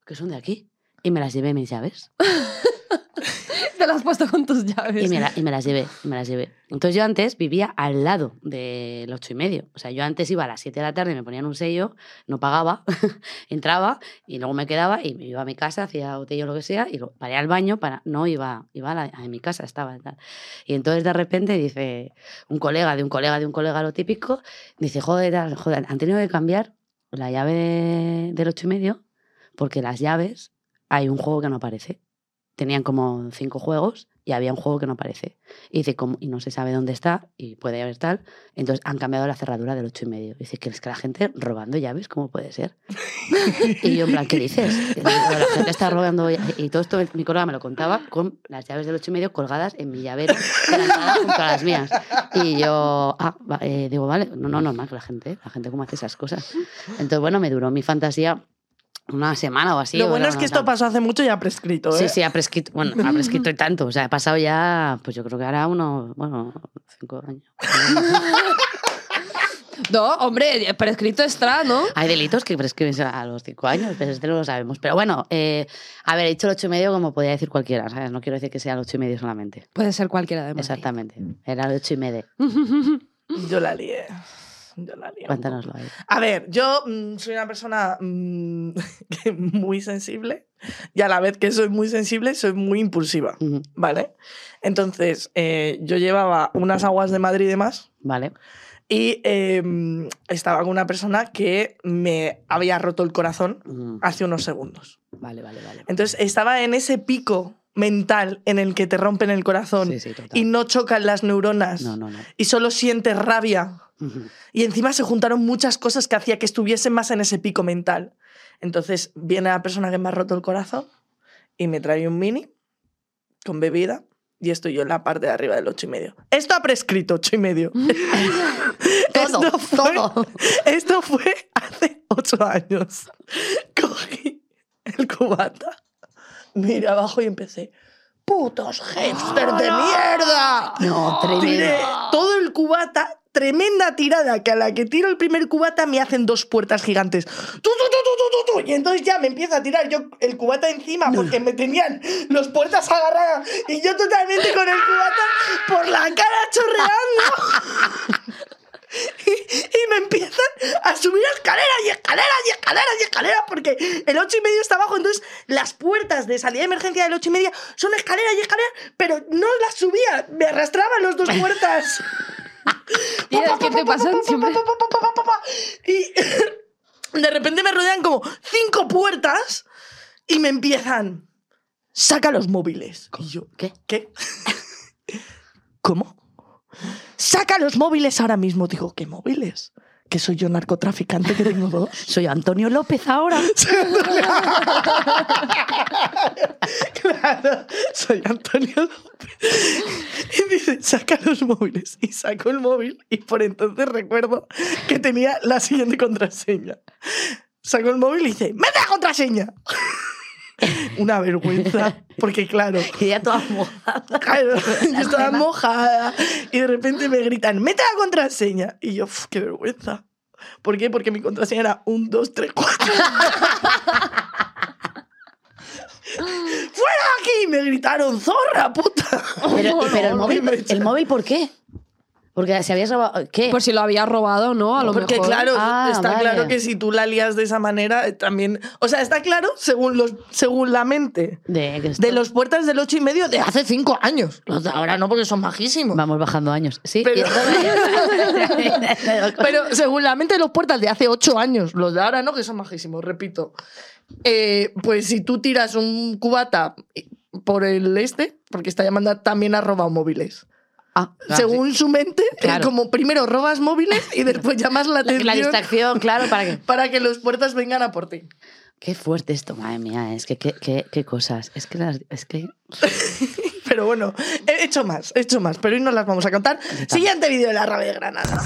Que son de aquí. Y me las llevé mis llaves. <laughs> Te las has puesto con tus llaves. Y me, las llevé, y me las llevé. Entonces yo antes vivía al lado del ocho y medio. O sea, yo antes iba a las 7 de la tarde, me ponían un sello, no pagaba, <laughs> entraba y luego me quedaba y me iba a mi casa, hacía botella o lo que sea, y paré al baño, para, no iba, iba a, mi casa, estaba tal. Y entonces de repente dice un colega de un colega de un colega, lo típico, dice, joder, joder, han tenido que cambiar la llave de- del ocho y medio porque las llaves hay un juego que no aparece. Tenían como cinco juegos y había un juego que no aparece. Y dice, como, y no se sabe dónde está y puede haber tal. Entonces han cambiado la cerradura del ocho y medio. Dice que es que la gente robando llaves, ¿cómo puede ser? <laughs> y yo en plan, ¿qué dices? Y digo, la gente está robando llaves". Y todo esto mi colega me lo contaba con las llaves del ocho y medio colgadas en mi llavero junto a las mías. Y yo, ah, va- eh, digo, vale, no, no, normal que la gente, la gente cómo hace esas cosas. Entonces, bueno, me duró mi fantasía una semana o así. Lo bueno es que esto pasó hace mucho y ha prescrito, ¿eh? Sí, sí, ha prescrito. Bueno, ha prescrito y <laughs> tanto. O sea, ha pasado ya, pues yo creo que ahora unos, bueno, cinco años. <laughs> No, hombre, prescrito está, ¿no? Hay delitos que prescriben a los cinco años, pero este no lo sabemos. Pero bueno, eh, a ver, he dicho el ocho y medio como podía decir cualquiera, ¿sabes? No quiero decir que sea el ocho y medio solamente. Puede ser cualquiera de Madrid. Exactamente. Era el ocho y medio. <laughs> Yo la lié. Yo la Cuéntanoslo ahí. A ver, yo mm, soy una persona mm, <laughs> muy sensible y a la vez que soy muy sensible, soy muy impulsiva. ¿vale? Entonces, eh, yo llevaba unas aguas de Madrid y demás Vale. y eh, estaba con una persona que me había roto el corazón hace unos segundos. Vale, vale, vale. Entonces, estaba en ese pico mental en el que te rompen el corazón Sí, sí, total. y no chocan las neuronas No, no, no. y solo sientes rabia y encima se juntaron muchas cosas que hacía que estuviese más en ese pico mental. Entonces viene la persona que me ha roto el corazón y me trae un mini con bebida y estoy yo en la parte de arriba del ocho y medio. Esto ha prescrito ocho y medio. <laughs> Todo Esto fue, esto fue hace ocho años. Cogí el cubata, <laughs> miré abajo y empecé. ¡Putos hipsters de mierda! No, tremendo. Tiré todo el cubata, tremenda tirada, que a la que tiro el primer cubata me hacen dos puertas gigantes. ¡Tu, tu, tu, tu, tu, tu, tu! Y entonces ya me empieza a tirar yo el cubata encima porque me tenían los puertas agarradas y yo totalmente con el cubata por la cara chorreando. <laughs> Y, y me empiezan a subir escaleras y escaleras y escaleras y escaleras porque el 8 y medio está abajo. Entonces, las puertas de salida de emergencia del 8 y media son escaleras y escaleras, pero no las subía, me arrastraban las dos puertas. <laughs> ¿qué te pasa <laughs> siempre? Y de repente me rodean como cinco puertas y me empiezan. Saca los móviles. Y yo, ¿Qué? ¿qué? <laughs> ¿Cómo? Saca los móviles ahora mismo. Digo, ¿qué móviles? Que soy yo narcotraficante que tengo dos. <laughs> Soy Antonio López ahora. <laughs> Claro, soy Antonio López. Y dice, saca los móviles. Y saco el móvil y por entonces recuerdo que tenía la siguiente contraseña. Saco el móvil y dice, ¡mete la contraseña! <laughs> Una vergüenza, porque claro, Y ya toda mojada. claro, <laughs> yo estaba mojada y de repente me gritan, ¡mete la contraseña! Y yo, "Uf, ¡qué vergüenza! ¿Por qué? Porque mi contraseña era 1, 2, 3, 4. ¡Fuera de aquí! Me gritaron, ¡zorra, puta! Pero, pero el, <laughs> móvil, ¿el móvil por qué? Porque si habías robado. ¿Qué? Por si lo había robado, ¿no? A lo Porque mejor. claro, Ah, está vale. claro que si tú la lías de esa manera, eh, también... O sea, está claro, según, los, según la mente, de, que esto- de los puertas del 8 y medio de hace 5 años. Los de ahora no, porque son majísimos. Vamos bajando años. Sí. Pero- <laughs> Pero según la mente de los puertas de hace 8 años, los de ahora no, que son majísimos, repito. Eh, pues si tú tiras un cubata por el este, porque está llamando también ha robado móviles. Ah, claro, según su mente, eh, como primero robas móviles y después llamas la atención la distracción, claro, para que. para que los puertas vengan a por ti. Qué fuerte esto, madre mía. Es que qué, qué, qué cosas. Es que las. Es que. <laughs> Pero bueno, he hecho más, he hecho más, pero hoy no las vamos a contar. Siguiente vídeo de la rave de Granada.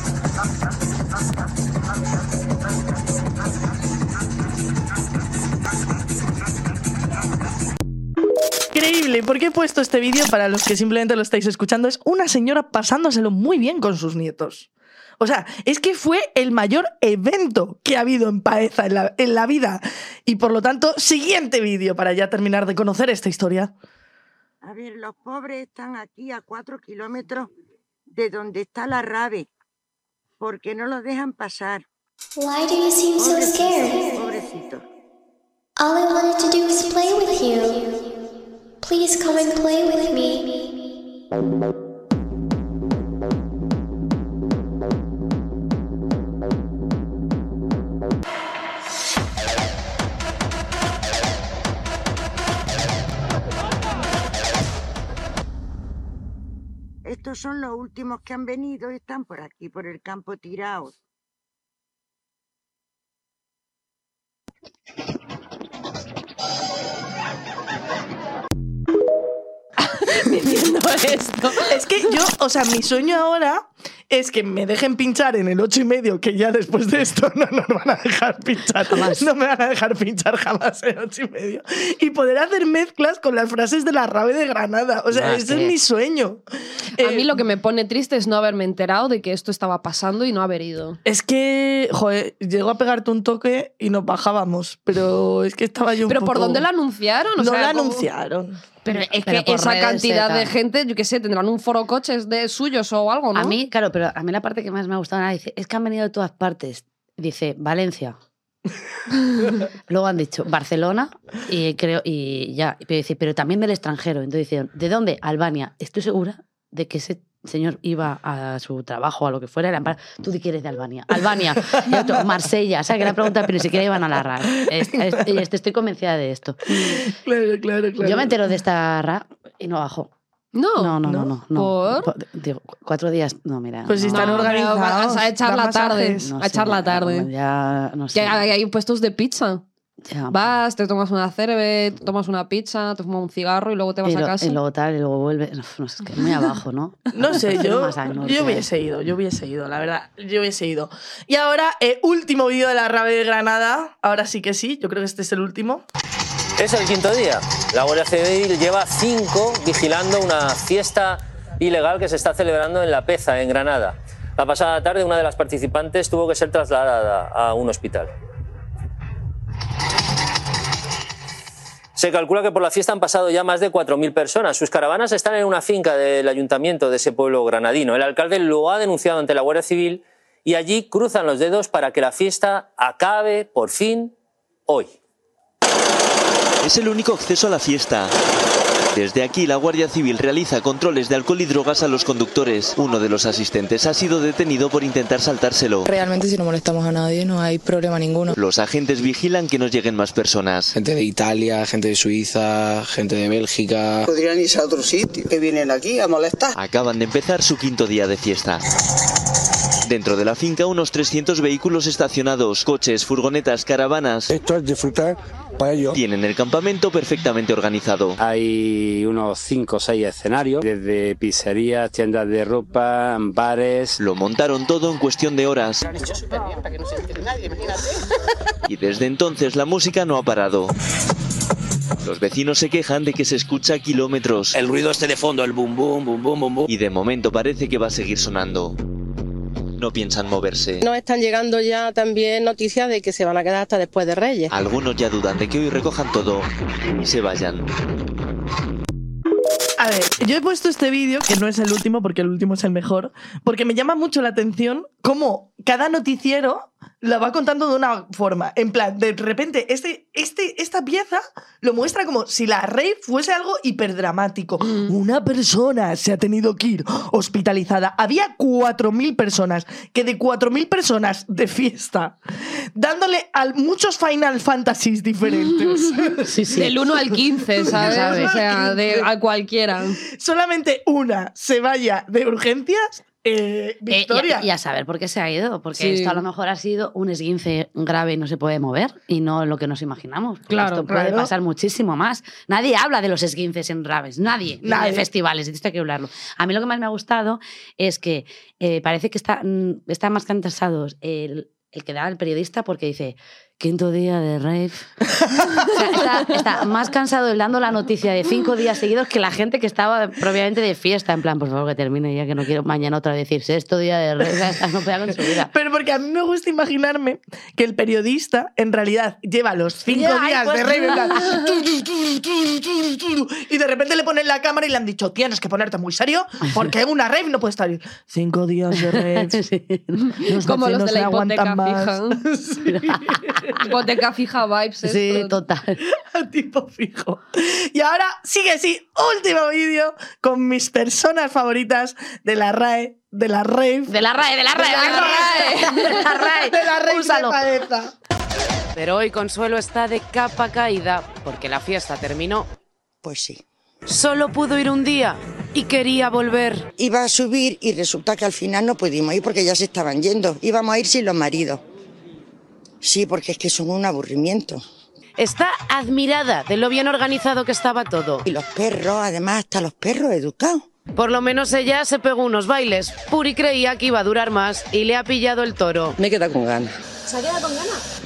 Increíble, ¿por qué he puesto este vídeo para los que simplemente lo estáis escuchando? Es una señora pasándoselo muy bien con sus nietos. O sea, es que fue el mayor evento que ha habido en Paeza en la, en la vida. Y por lo tanto, siguiente vídeo para ya terminar de conocer esta historia. A ver, los pobres están aquí a cuatro kilómetros de donde está la rave, porque no los dejan pasar. Why do you seem so scared? Pobrecito. All I wanted to do was play with you. Please come and play with me. Estos son los últimos que han venido y están por aquí, por el campo tirados. <laughs> esto. Es que yo, o sea, mi sueño ahora es que me dejen pinchar en el ocho y medio, que ya después de esto no nos van a dejar pinchar. No me van a dejar pinchar jamás en ocho y medio. Y poder hacer mezclas con las frases de la rave de Granada. O sea, Ah, ese es mi sueño. A mí lo que me pone triste es no haberme enterado de que esto estaba pasando y no haber ido. Es que, joder, llegó a pegarte un toque y nos bajábamos, pero es que estaba yo un ¿Pero por dónde la anunciaron? O no sea, la ¿cómo? anunciaron. Pero es Pero que esa cantidad eh, de gente, yo qué sé, tendrán un foro coches de suyos o algo, ¿no? A mí, claro, pero a mí la parte que más me ha gustado dice, es que han venido de todas partes. Dice, Valencia. <laughs> Luego han dicho Barcelona y creo y ya, pero dice, pero también del extranjero. Entonces dicen, ¿de dónde? Albania. Estoy segura de que ese señor iba a su trabajo, a lo que fuera, era ¿tú de qué eres de Albania? Albania, y otro, Marsella, o sea, que la pregunta, pero ni siquiera iban a la RA. Es- es- y estoy convencida de esto. <laughs> Claro, claro, claro. Yo me entero de esta RA y no bajo. No, no, no, no. no, no. ¿Por? Po- Digo, cuatro días, no, mira. Pues si no. están No, pero organizados. vas a echar dan la tarde. No a sé, echar la ya, tarde. Ya, no sé. Que hay, hay puestos de pizza. Vas, te tomas una cerve, te tomas una pizza, te fumas un cigarro y luego te vas y, a lo- casa. y luego tal, y luego vuelve. Uf, No sé, es que muy abajo, ¿no? <laughs> No sé, yo, Más al norte. yo hubiese ido, yo hubiese ido, la verdad, yo hubiese ido. Y ahora, eh, último vídeo de la rave de Granada, ahora sí que sí, yo creo que este es el último. Es el quinto día. La Guardia Civil lleva cinco vigilando una fiesta ilegal que se está celebrando en La Peza, en Granada. La pasada tarde una de las participantes tuvo que ser trasladada a un hospital. Se calcula que por la fiesta han pasado ya más de 4.000 personas. Sus caravanas están en una finca del ayuntamiento de ese pueblo granadino. El alcalde lo ha denunciado ante la Guardia Civil y allí cruzan los dedos para que la fiesta acabe por fin hoy. Es el único acceso a la fiesta. Desde aquí la Guardia Civil realiza controles de alcohol y drogas a los conductores. Uno de los asistentes ha sido detenido por intentar saltárselo. Realmente si no molestamos a nadie no hay problema ninguno. Los agentes vigilan que no lleguen más personas. Gente de Italia, gente de Suiza, gente de Bélgica. Podrían irse a otro sitio, que vienen aquí a molestar. Acaban de empezar su quinto día de fiesta. Dentro de la finca unos 300 vehículos estacionados, coches, furgonetas, caravanas. Esto es disfrutar. Tienen el campamento perfectamente organizado. Hay unos 5 o 6 escenarios, desde pizzerías, tiendas de ropa, bares. Lo montaron todo en cuestión de horas. Lo han hecho súper bien para que no se entere nadie, imagínate. <laughs> Y desde entonces la música no ha parado. Los vecinos se quejan de que se escucha a kilómetros. El ruido este de fondo, el bum bum, bum bum, bum bum. Y de momento parece que va a seguir sonando. No piensan moverse. Nos están llegando ya también noticias de que se van a quedar hasta después de Reyes. Algunos ya dudan de que hoy recojan todo y se vayan. A ver, yo he puesto este vídeo, que no es el último porque el último es el mejor, porque me llama mucho la atención cómo cada noticiero lo va contando de una forma. En plan, de repente, este, este, esta pieza lo muestra como si la rave fuese algo hiperdramático. Una persona se ha tenido que ir hospitalizada. Había 4.000 personas, que de 4.000 personas de fiesta, dándole a muchos Final Fantasies diferentes. <laughs> Del 1 al 15, ¿sabes? ¿Sabes? O sea, de, a cualquiera. Solamente una se vaya de urgencias. Eh, Eh, y a- Victoria. y, a saber por qué se ha ido, porque Sí. esto a lo mejor ha sido un esguince grave y no se puede mover y no lo que nos imaginamos. Claro, esto puede pasar muchísimo más. Nadie habla de los esguinces en graves, nadie, Nadie. de festivales, esto hay que hablarlo. A mí lo que más me ha gustado es que eh, parece que está, mm, están más cansados el, el que da el periodista porque dice quinto día de rave. O sea, está, está más cansado él dando la noticia de cinco días seguidos que la gente que estaba propiamente de fiesta. En plan, por favor, que termine ya, que no quiero mañana otra vez decir sexto día de rave. O sea, está- no puede con su vida. Pero porque a mí me gusta imaginarme que el periodista en realidad lleva los cinco Ya, días pues- de rave en plan, y de repente le ponen la cámara y le han dicho tienes que ponerte muy serio porque una rave no puede estar cinco días de rave <laughs> los Como los de se la hipoteca aguantan más fija. <laughs> hipoteca fija vibes. Sí, esto. total. <laughs> tipo fijo y ahora sigue sí último vídeo con mis personas favoritas de la RAE de la rave De la RAE, de la RAE, de la <laughs> de la RAE, de la RAE. de la Úsalo. Baeza. Pero hoy Consuelo está de capa caída porque la fiesta terminó. Pues sí. Solo pudo ir un día y quería volver. Iba a subir y resulta que al final no pudimos ir porque ya se estaban yendo. Íbamos a ir sin los maridos. Sí, porque es que son un aburrimiento. Está admirada de lo bien organizado que estaba todo. Y los perros, además, hasta los perros educados. Por lo menos ella se pegó unos bailes. Puri creía que iba a durar más y le ha pillado el toro. Me queda con ganas. ¿Se ha quedado con ganas?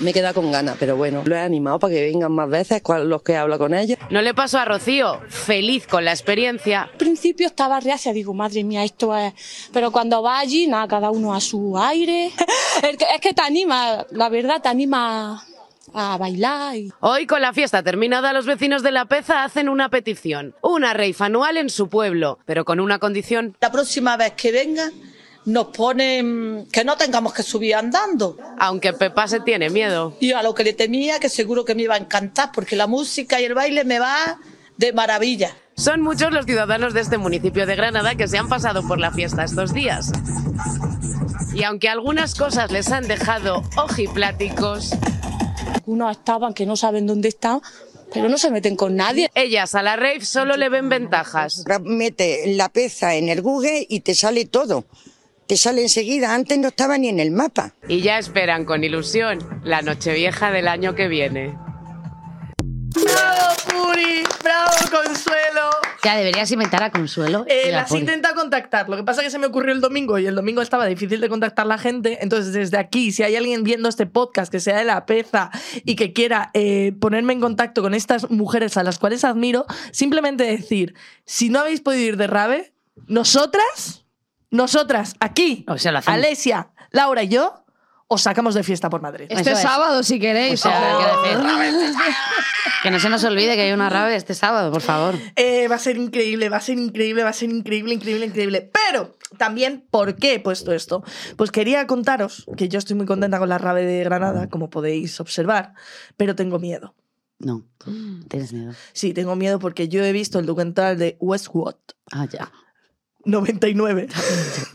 Me queda con ganas, pero bueno, lo he animado para que vengan más veces con los que hablo con ellos. No le pasó a Rocío, feliz con la experiencia. Al principio estaba reacia, digo, madre mía, esto es... Pero cuando va allí, nada, cada uno a su aire. <laughs> Es que, es que te anima, la verdad, te anima a bailar. Y... Hoy, con la fiesta terminada, los vecinos de La Peza hacen una petición. Una rave anual en su pueblo, pero con una condición. La próxima vez que vengan, nos ponen que no tengamos que subir andando. Aunque Pepa se tiene miedo. Y a lo que le temía, que seguro que me iba a encantar, porque la música y el baile me va de maravilla. Son muchos los ciudadanos de este municipio de Granada que se han pasado por la fiesta estos días. Y aunque algunas cosas les han dejado ojipláticos, Algunos estaban que no saben dónde están, pero no se meten con nadie. ellas a la rave solo le ven ventajas. Mete la peza en el Google y te sale todo. Te sale enseguida, antes no estaba ni en el mapa. Y ya esperan con ilusión la Nochevieja del año que viene. ¡Bravo, Puri! ¡Bravo, Consuelo! Ya deberías inventar a Consuelo. Eh, las intenta contactar. Lo que pasa es que se me ocurrió el domingo y el domingo estaba difícil de contactar la gente. Entonces, desde aquí, si hay alguien viendo este podcast que sea de la peza y que quiera eh, ponerme en contacto con estas mujeres a las cuales admiro, simplemente decir: si no habéis podido ir de rave, nosotras, nosotras, aquí, O sea, hacemos. Alesia, Laura y yo, os sacamos de fiesta por Madrid. Este es. sábado, si queréis. O sea, Oh. decir, <laughs> que no se nos olvide que hay una rave este sábado, por favor. Eh, va a ser increíble, va a ser increíble, va a ser increíble, increíble, increíble. Pero también, ¿por qué he puesto esto? Pues quería contaros que yo estoy muy contenta con la rave de Granada, como podéis observar, pero tengo miedo. No, tienes miedo. Sí, tengo miedo porque yo he visto el documental de Westwood Ah, ya. 99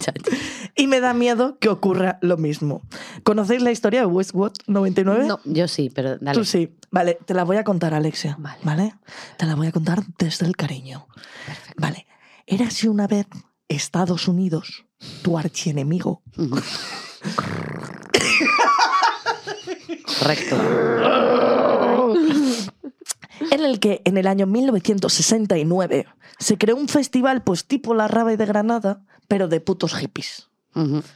<laughs> y me da miedo que ocurra lo mismo. ¿Conocéis la historia de Westwood 99? No, yo sí, pero dale. Tú sí. Vale, te la voy a contar, Alexia. Vale. Te la voy a contar desde el cariño. Vale. Érase una vez Estados Unidos, tu archienemigo. <laughs> Correcto. <laughs> en el que en el año 1969 se creó un festival pues tipo la rave de Granada, pero de putos hippies.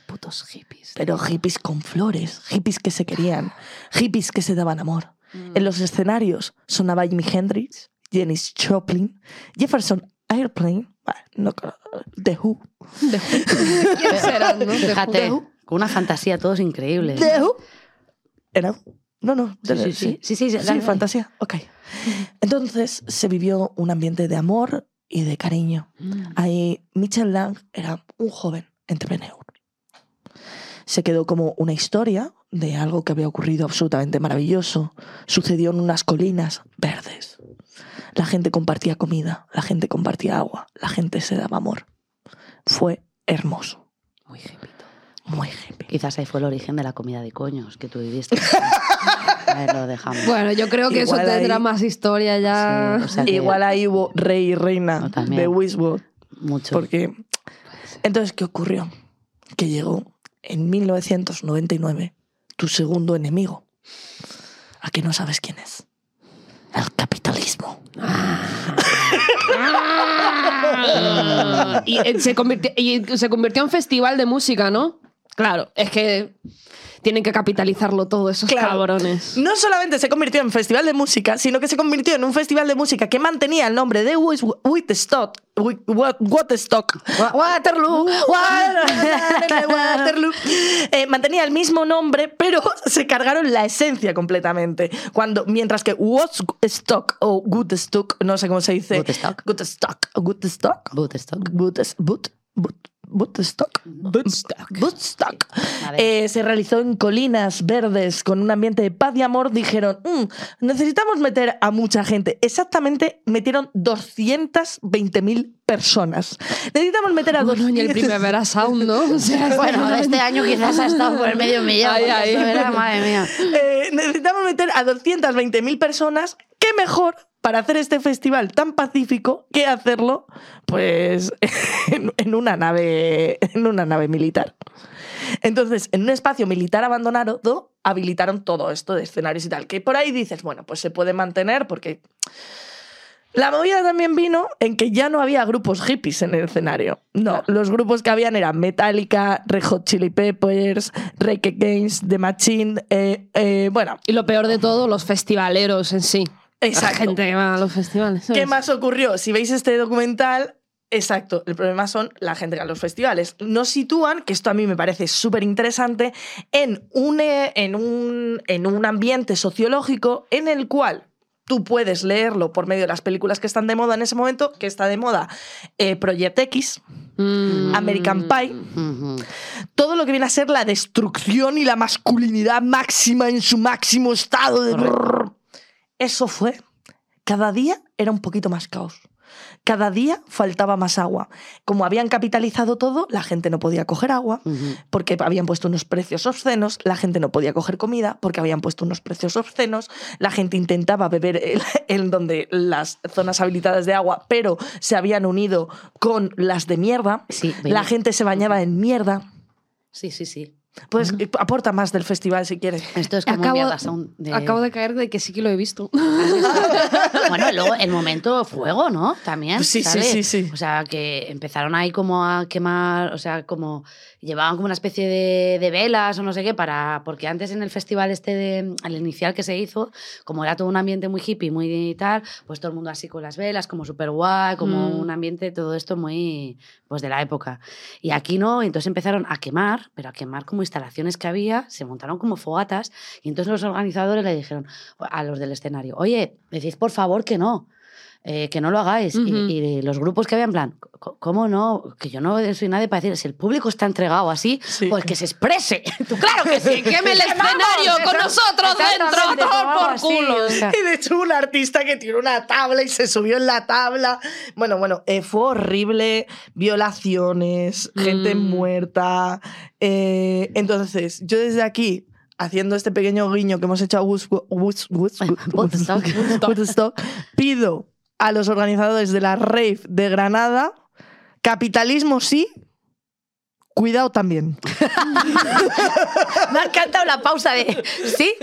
Putos hippies. Pero hippies con flores, hippies que se querían, hippies que se daban amor. En los escenarios sonaba Jimi Hendrix, Janis Joplin, Jefferson Airplane, no, The Who. ¿Quiénes serán, no? De Fíjate, Who. con una fantasía todos increíbles. The Who. ¿Era? No, no. Sí, sí, sí. Sí, sí, Sí, dale. fantasía. Ok. <laughs> Entonces se vivió un ambiente de amor y de cariño. Mm. Ahí Michel Lang era un joven entrepreneur. Se quedó como una historia de algo que había ocurrido absolutamente maravilloso. Sucedió en unas colinas verdes. La gente compartía comida, la gente compartía agua, la gente se daba amor. Fue hermoso. Muy hippie. Muy hippie. Quizás ahí fue el origen de la comida de coños que tú viviste. <laughs> Ahí lo dejamos. Bueno, yo creo que Igual eso tendrá ahí- más historia ya. Sí, o sea que- Igual ahí hubo rey y reina también. de Westwood. Mucho. Porque. Entonces, ¿qué ocurrió? Que llegó en 1999 tu segundo enemigo. ¿A que no sabes quién es? El capitalismo. Ah, <laughs> y, eh, se convirtió, y se convirtió en festival de música, ¿no? Claro, es que tienen que capitalizarlo todo esos Claro. cabrones. No solamente se convirtió en festival de música, sino que se convirtió en un festival de música que mantenía el nombre de Woodstock. Wi- Wa- Woodstock. Waterloo. Wa- <laughs> Waterloo. Eh, mantenía el mismo nombre, pero <laughs> se cargaron la esencia completamente. Cuando, mientras que Woodstock o Woodstock, no sé cómo se dice. Woodstock. Woodstock. Woodstock. Woodstock. Woods- Wood- Wood- Woodstock. Woodstock. Eh, se realizó en colinas verdes con un ambiente de paz y amor. Dijeron, "Mm, necesitamos meter a mucha gente. Exactamente, metieron 220.000 personas. Necesitamos meter a Bueno, y el 200 Primavera <laughs> Sound, ¿no? O sea, <laughs> Bueno, este año quizás ha estado por el medio millón. Ay, ay. era, madre mía. Eh, necesitamos meter a 220.000 personas. ¿Qué mejor para hacer este festival tan pacífico que hacerlo pues <laughs> en, en una nave en una nave militar? Entonces, en un espacio militar abandonado, habilitaron todo esto de escenarios y tal. Que por ahí dices, bueno, pues se puede mantener porque la movida también vino en que ya no había grupos hippies en el escenario. No, los grupos que habían eran Metallica, Red Hot Chili Peppers, Rake Against, The Machine, eh, eh, bueno. Y lo peor de todo, los festivaleros en sí. Exacto. La gente que va a los festivales. ¿Qué ¿sabes? más ocurrió? Si veis este documental, exacto, el problema son la gente que va a los festivales. Nos sitúan, que esto a mí me parece súper interesante, en, un, eh, en, un, en un ambiente sociológico en el cual tú puedes leerlo por medio de las películas que están de moda en ese momento, que está de moda eh, Project X, Mm. American Pie, todo lo que viene a ser la destrucción y la masculinidad máxima en su máximo estado de... Eso fue. Cada día era un poquito más caos. Cada día faltaba más agua. Como habían capitalizado todo, la gente no podía coger agua porque habían puesto unos precios obscenos, la gente no podía coger comida porque habían puesto unos precios obscenos, la gente intentaba beber en donde las zonas habilitadas de agua, pero se habían unido con las de mierda, la gente se bañaba en mierda. Sí, sí, sí. Aporta más del festival si quieres. Esto es como Acabo, de- acabo de caer de que sí que lo he visto. <laughs> Bueno, luego el momento fuego, ¿no? También. Sí, sí, ¿sabes? sí, sí. O sea, que empezaron ahí como a quemar, o sea, como llevaban como una especie de, de velas o no sé qué para, porque antes en el festival este de, el inicial que se hizo, como era todo un ambiente muy hippie, muy tal, pues todo el mundo así con las velas, como súper guay, como Mm. un ambiente, todo esto muy, pues de la época. Y aquí no, entonces empezaron a quemar, pero a quemar como instalaciones que había, se montaron como fogatas y entonces los organizadores le dijeron a los del escenario, oye, decid por favor que no. eh, que no lo hagáis. Y- Ujú. y, los grupos que había en plan, "C- ¿cómo no? Que yo no soy nadie para decir, si el público está entregado así, pues que se exprese. <laughs> Tú, claro que sí, queme <laughs> el Vamos, escenario con nosotros dentro, por así, culo. o sea. Y de hecho hubo un artista que tiró una tabla y se subió en la tabla. Bueno, bueno, eh, fue horrible. Violaciones, gente Mm. muerta. eh, entonces, yo desde aquí, haciendo este pequeño guiño que hemos hecho a. Woodstock, pido a los organizadores de la rave de Granada, capitalismo sí, cuidado también. <laughs> Me ha encantado la pausa de, ¿sí?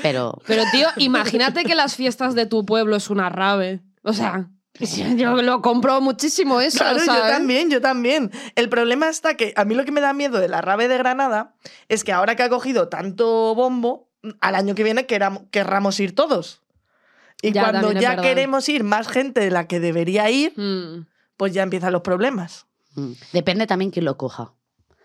Pero, Pero, tío, imagínate que las fiestas de tu pueblo es una rave. O sea, <laughs> yo lo compro muchísimo eso. Claro, yo también, yo también. El problema está que a mí lo que me da miedo de la rave de Granada es que ahora que ha cogido tanto bombo, al año que viene queram- querramos ir todos. Y Ya, cuando ya queremos ir más gente de la que debería ir, Mm. pues ya empiezan los problemas. Mm. Depende también quién lo coja.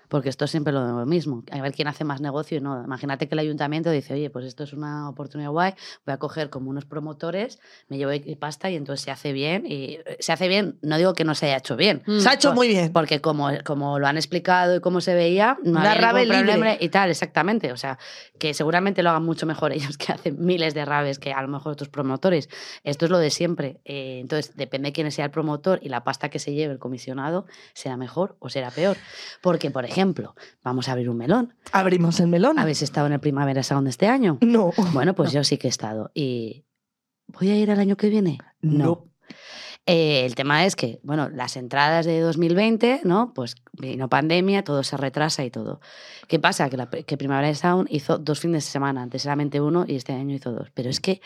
Porque esto es siempre lo mismo. A ver quién hace más negocio y no. Imagínate que el ayuntamiento dice, oye, pues esto es una oportunidad guay, voy a coger como unos promotores, me llevo pasta y entonces se hace bien. Y eh, se hace bien, no digo que no se haya hecho bien. Mm. Se ha hecho Por- muy bien. Porque como, como lo han explicado y cómo se veía, no Una había ningún libre. problema y tal, exactamente. O sea, que seguramente lo hagan mucho mejor <laughs> ellos que hacen miles de raves que a lo mejor otros promotores. Esto es lo de siempre. Eh, entonces, depende de quién sea el promotor y la pasta que se lleve el comisionado, será mejor o será peor. Porque, por ejemplo, vamos a abrir un melón. Abrimos el melón. ¿Habéis estado en el Primavera Sound este año? No. Bueno, pues yo sí que he estado. ¿Y voy a ir el año que viene? No. Eh, el tema es que, bueno, las entradas de 2020, ¿no? Pues vino pandemia, todo se retrasa y todo. ¿Qué pasa? Que, la, que Primavera Sound hizo dos fines de semana, antes solamente uno y este año hizo dos. Pero es que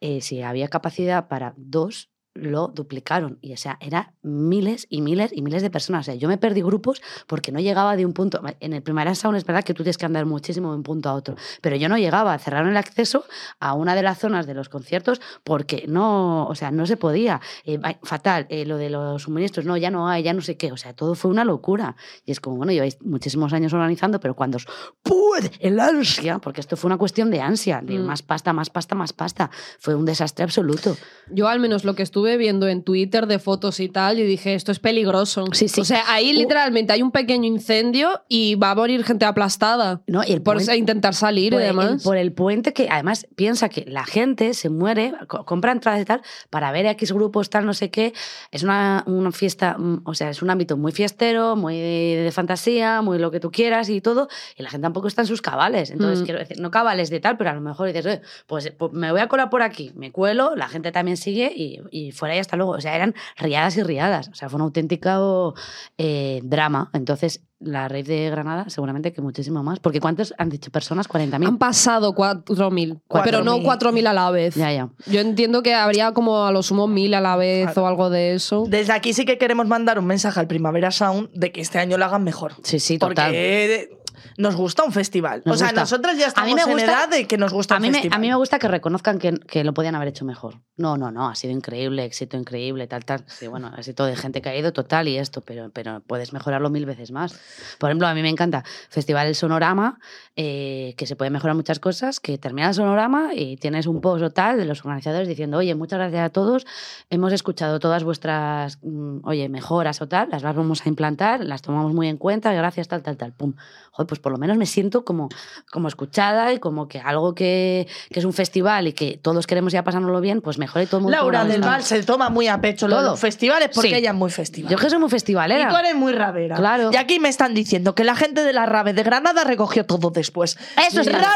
eh, si había capacidad para dos, lo duplicaron. Y o sea, era miles y miles y miles de personas. O sea, yo me perdí grupos porque no llegaba de un punto. En el Primavera Sound es verdad que tú tienes que andar muchísimo de un punto a otro. Pero yo no llegaba. Cerraron el acceso a una de las zonas de los conciertos porque no, o sea, no se podía. Eh, fatal. Eh, lo de los suministros, no, ya no hay, ya no sé qué. O sea, todo fue una locura. Y es como, bueno, lleváis muchísimos años organizando, pero cuando os puede el ansia, porque esto fue una cuestión de ansia, de Mm. más pasta, más pasta, más pasta. Fue un desastre absoluto. Yo al menos lo que estuve viendo en Twitter de fotos y tal, y dije, esto es peligroso. Sí, sí. O sea, ahí Uh. literalmente hay un pequeño incendio y va a morir gente aplastada. No, y el por puente- intentar salir por y el- demás. por el puente que además piensa que la gente se muere, co- compra entradas y tal, para ver X grupos, tal, no sé qué. Es una, una fiesta, mm, o sea, es un ámbito muy fiestero, muy de, de fantasía, muy lo que tú quieras y todo, y la gente tampoco está en sus cabales. Entonces, Mm. quiero decir, no cabales de tal, pero a lo mejor dices, "Eh, pues, pues me voy a colar por aquí, me cuelo, la gente también sigue y, y fuera y hasta luego. O sea, eran riadas y riadas. O sea, fue un auténtico eh, drama. Entonces, la rave de Granada, seguramente que muchísimo más. Porque ¿cuántos han dicho personas? 40.000. Han pasado 4.000, pero no 4.000. 4.000 a la vez. Ya, ya. Yo entiendo que habría como a lo sumo 1.000 a la vez o algo de eso. Desde aquí sí que queremos mandar un mensaje al Primavera Sound de que este año lo hagan mejor. Sí, sí, total. Porque nos gusta un festival. Nos o sea, gusta. nosotras ya A estamos mí me en gusta- edad de que nos gusta A un mí, me, festival. a mí me gusta que reconozcan que, que lo podían haber hecho mejor. No, no, no, ha sido increíble, éxito increíble, tal, tal. Sí, bueno, éxito de gente que ha ido total y esto, pero, pero puedes mejorarlo mil veces más. Por ejemplo, a mí me encanta Festival El Sonorama, eh, que se puede mejorar muchas cosas, que termina el Sonorama y tienes un post o tal de los organizadores diciendo, oye, muchas gracias a todos, hemos escuchado todas vuestras, mm, oye, mejoras o tal, las vamos a implantar, las tomamos muy en cuenta, gracias, tal, tal, tal, pum. Joder, pues por lo menos me siento como, como escuchada y como que algo que, que es un festival y que todos queremos ya pasárnoslo bien, pues mejor y todo el mundo. Laura del. Val se toma muy a pecho Todo. los festivales porque Sí. ella es muy festival. Yo que soy muy festivalera. Y tú eres muy rabera. Claro. Y aquí me están diciendo que la gente de la rave de Granada recogió todo después. Eso es Rave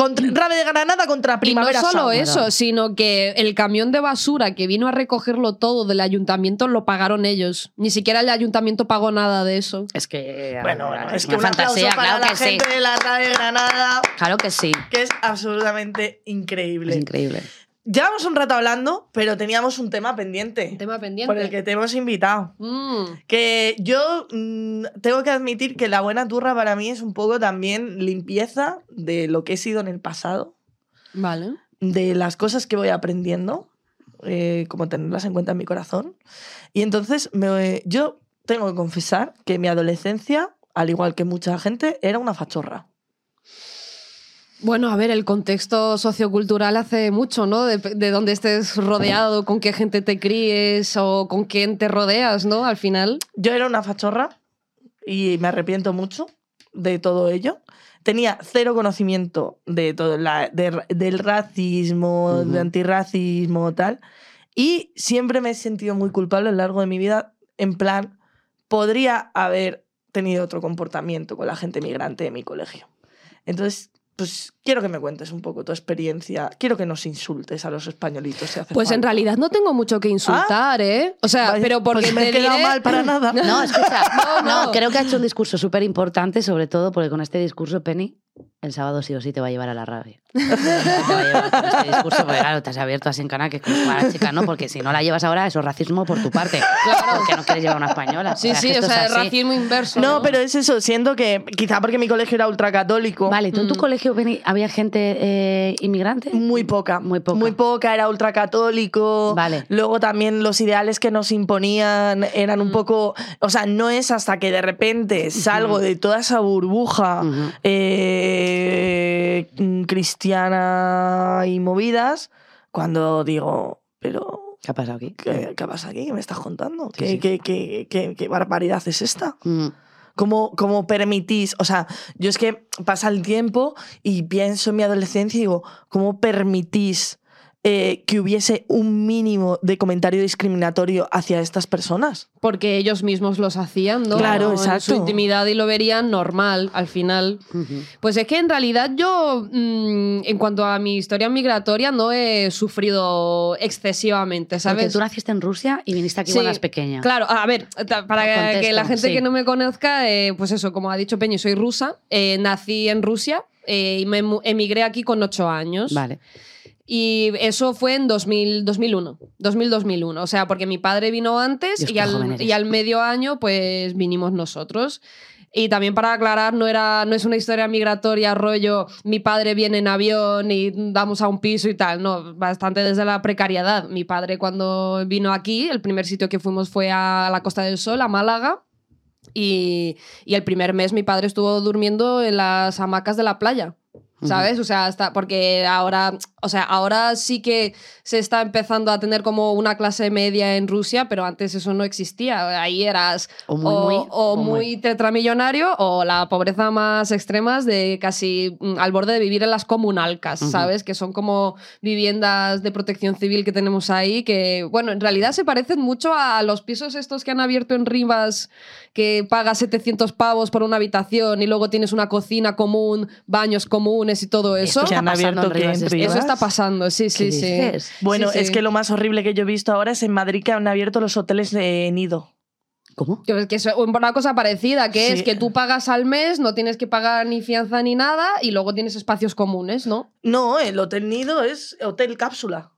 Contra, Rave de Granada contra Y no Primavera solo Sound. eso, sino que el camión de basura que vino a recogerlo todo del ayuntamiento lo pagaron ellos. Ni siquiera el ayuntamiento pagó nada de eso. Es que. Bueno, bueno, es que una un aplauso fantasía, para claro la que sí. gente de la Rave de Granada, Claro que sí. que es absolutamente increíble. Es increíble. Llevamos un rato hablando, pero teníamos un tema pendiente. Tema pendiente. Por el que te hemos invitado. Mm. Que yo mm, tengo que admitir que la buena turra para mí es un poco también limpieza de lo que he sido en el pasado, Vale. de las cosas que voy aprendiendo, eh, como tenerlas en cuenta en mi corazón. Y entonces me- yo tengo que confesar que mi adolescencia, al igual que mucha gente, era una fachorra. Bueno, a ver, el contexto sociocultural hace mucho, ¿no? De, de dónde estés rodeado, con qué gente te críes o con quién te rodeas, ¿no? Al final. Yo era una fachorra y me arrepiento mucho de todo ello. Tenía cero conocimiento de todo la- de- del racismo, de antirracismo, tal. Y siempre me he sentido muy culpable a lo largo de mi vida. En plan, podría haber tenido otro comportamiento con la gente migrante de mi colegio. Entonces, pues quiero que me cuentes un poco tu experiencia. Quiero que nos insultes a los españolitos si hace Pues en realidad no tengo mucho que insultar, ¿eh? O sea, Vaya, pero porque pues me he quedado diré- mal para nada. <laughs> No, escucha. No, no, no. creo que ha hecho un discurso súper importante, sobre todo porque con este discurso, Penny, el sábado sí o sí te va a llevar a la rabia. <laughs> te va a llevar con este discurso, porque claro, te has abierto así en canal, que es como la chica, ¿no? Porque si no la llevas ahora, eso es racismo por tu parte. Claro. Porque no quieres llevar a una española. Sí, sí, o es sea, racismo inverso. No, pero es eso, siento que quizá porque mi colegio era ultracatólico. Vale, ¿tú en tu Mm. colegio Penny, había gente eh, inmigrante? Muy poca. Muy poca. Muy poca, era ultracatólico. Vale. Luego también los ideales que nos imponían eran Mm. un poco. O sea, no es hasta que de repente salgo de toda esa burbuja eh, mm, cristiana y movidas cuando digo, pero. ¿Qué ha pasado aquí? ¿Qué, qué pasa aquí? ¿Qué me estás contando? Sí, ¿Qué, sí. qué- qué- qué- qué barbaridad es esta? ¿Cómo, cómo permitís? O sea, yo es que pasa el tiempo y pienso en mi adolescencia y digo, ¿cómo permitís eh, que hubiese un mínimo de comentario discriminatorio hacia estas personas? Porque ellos mismos los hacían, ¿no? Claro, En su exacto. intimidad y lo verían normal al final. Pues es que en realidad yo, mm, en cuanto a mi historia migratoria, no he sufrido excesivamente, Porque ¿sabes? tú naciste en Rusia y viniste aquí Sí, cuando eras pequeña. Claro, a ver, para que- la gente sí. que no me conozca, eh, pues eso, como ha dicho Peñi, soy rusa, eh, nací en Rusia eh, y me emigré aquí con ocho años. Vale. Y eso fue en 2000, 2001, 2000-2001. O sea, porque mi padre vino antes Dios, y al, y al medio año pues vinimos nosotros. Y también para aclarar, no, era, no es una historia migratoria rollo, mi padre viene en avión y damos a un piso y tal. No, bastante desde la precariedad. Mi padre cuando vino aquí, el primer sitio que fuimos fue a la Costa del Sol, a Málaga. Y, y el primer mes mi padre estuvo durmiendo en las hamacas de la playa. ¿Sabes? O sea, hasta porque ahora, o sea, ahora sí que se está empezando a tener como una clase media en Rusia, pero antes eso no existía. Ahí eras O muy, muy, o o muy, muy. tetramillonario o la pobreza más extrema de casi mm, al borde de vivir en las comunalcas. ¿sabes? Que son como viviendas de protección civil que tenemos ahí, que, bueno, en realidad se parecen mucho a los pisos estos que han abierto en Rivas, que pagas 700 pavos por una habitación y luego tienes una cocina común, baños comunes y todo eso. Está han pasando abierto que. Eso está pasando, sí, sí, ¿Qué sí. dices? Bueno, Sí, es sí. que lo más horrible que yo he visto ahora es en Madrid que han abierto los hoteles de nido. ¿Cómo? Que que es una cosa parecida, que Sí. es que tú pagas al mes, no tienes que pagar ni fianza ni nada y luego tienes espacios comunes, ¿no? No, el hotel nido es hotel cápsula.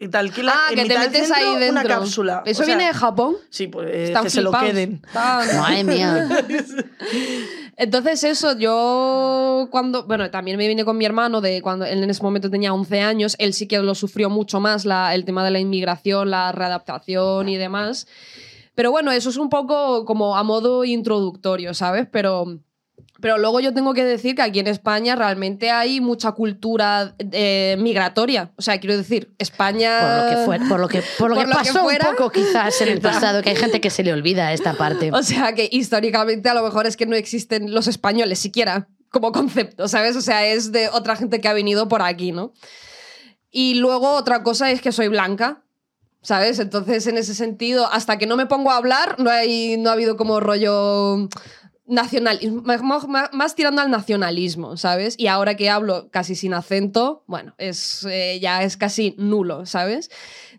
Y te alquila Ah, en que te mitad metes centro ahí dentro. una cápsula. ¿Eso O sea, viene de Japón? Sí, pues eh, Están que se lo flipados. queden. Madre mía. <laughs> <laughs> Entonces eso, yo cuando, bueno, también me vine con mi hermano de cuando él en ese momento tenía 11 años, él sí que lo sufrió mucho más, la- el tema de la inmigración, la readaptación y demás. Pero bueno, eso es un poco como a modo introductorio, ¿sabes? Pero, pero luego yo tengo que decir que aquí en España realmente hay mucha cultura eh, migratoria. O sea, quiero decir, España... Por lo que, fue, por lo que, por lo <laughs> Por que lo que pasó fuera. un poco quizás en el <laughs> pasado, que hay gente que se le olvida esta parte. <laughs> O sea, que históricamente a lo mejor es que no existen los españoles siquiera como concepto, ¿sabes? O sea, es de otra gente que ha venido por aquí, ¿no? Y luego otra cosa es que soy blanca, ¿sabes? Entonces, en ese sentido, hasta que no me pongo a hablar, no, hay, no ha habido como rollo nacional, más, tirando al nacionalismo, ¿sabes? Y ahora que hablo casi sin acento, bueno, es, eh, ya es casi nulo, ¿sabes?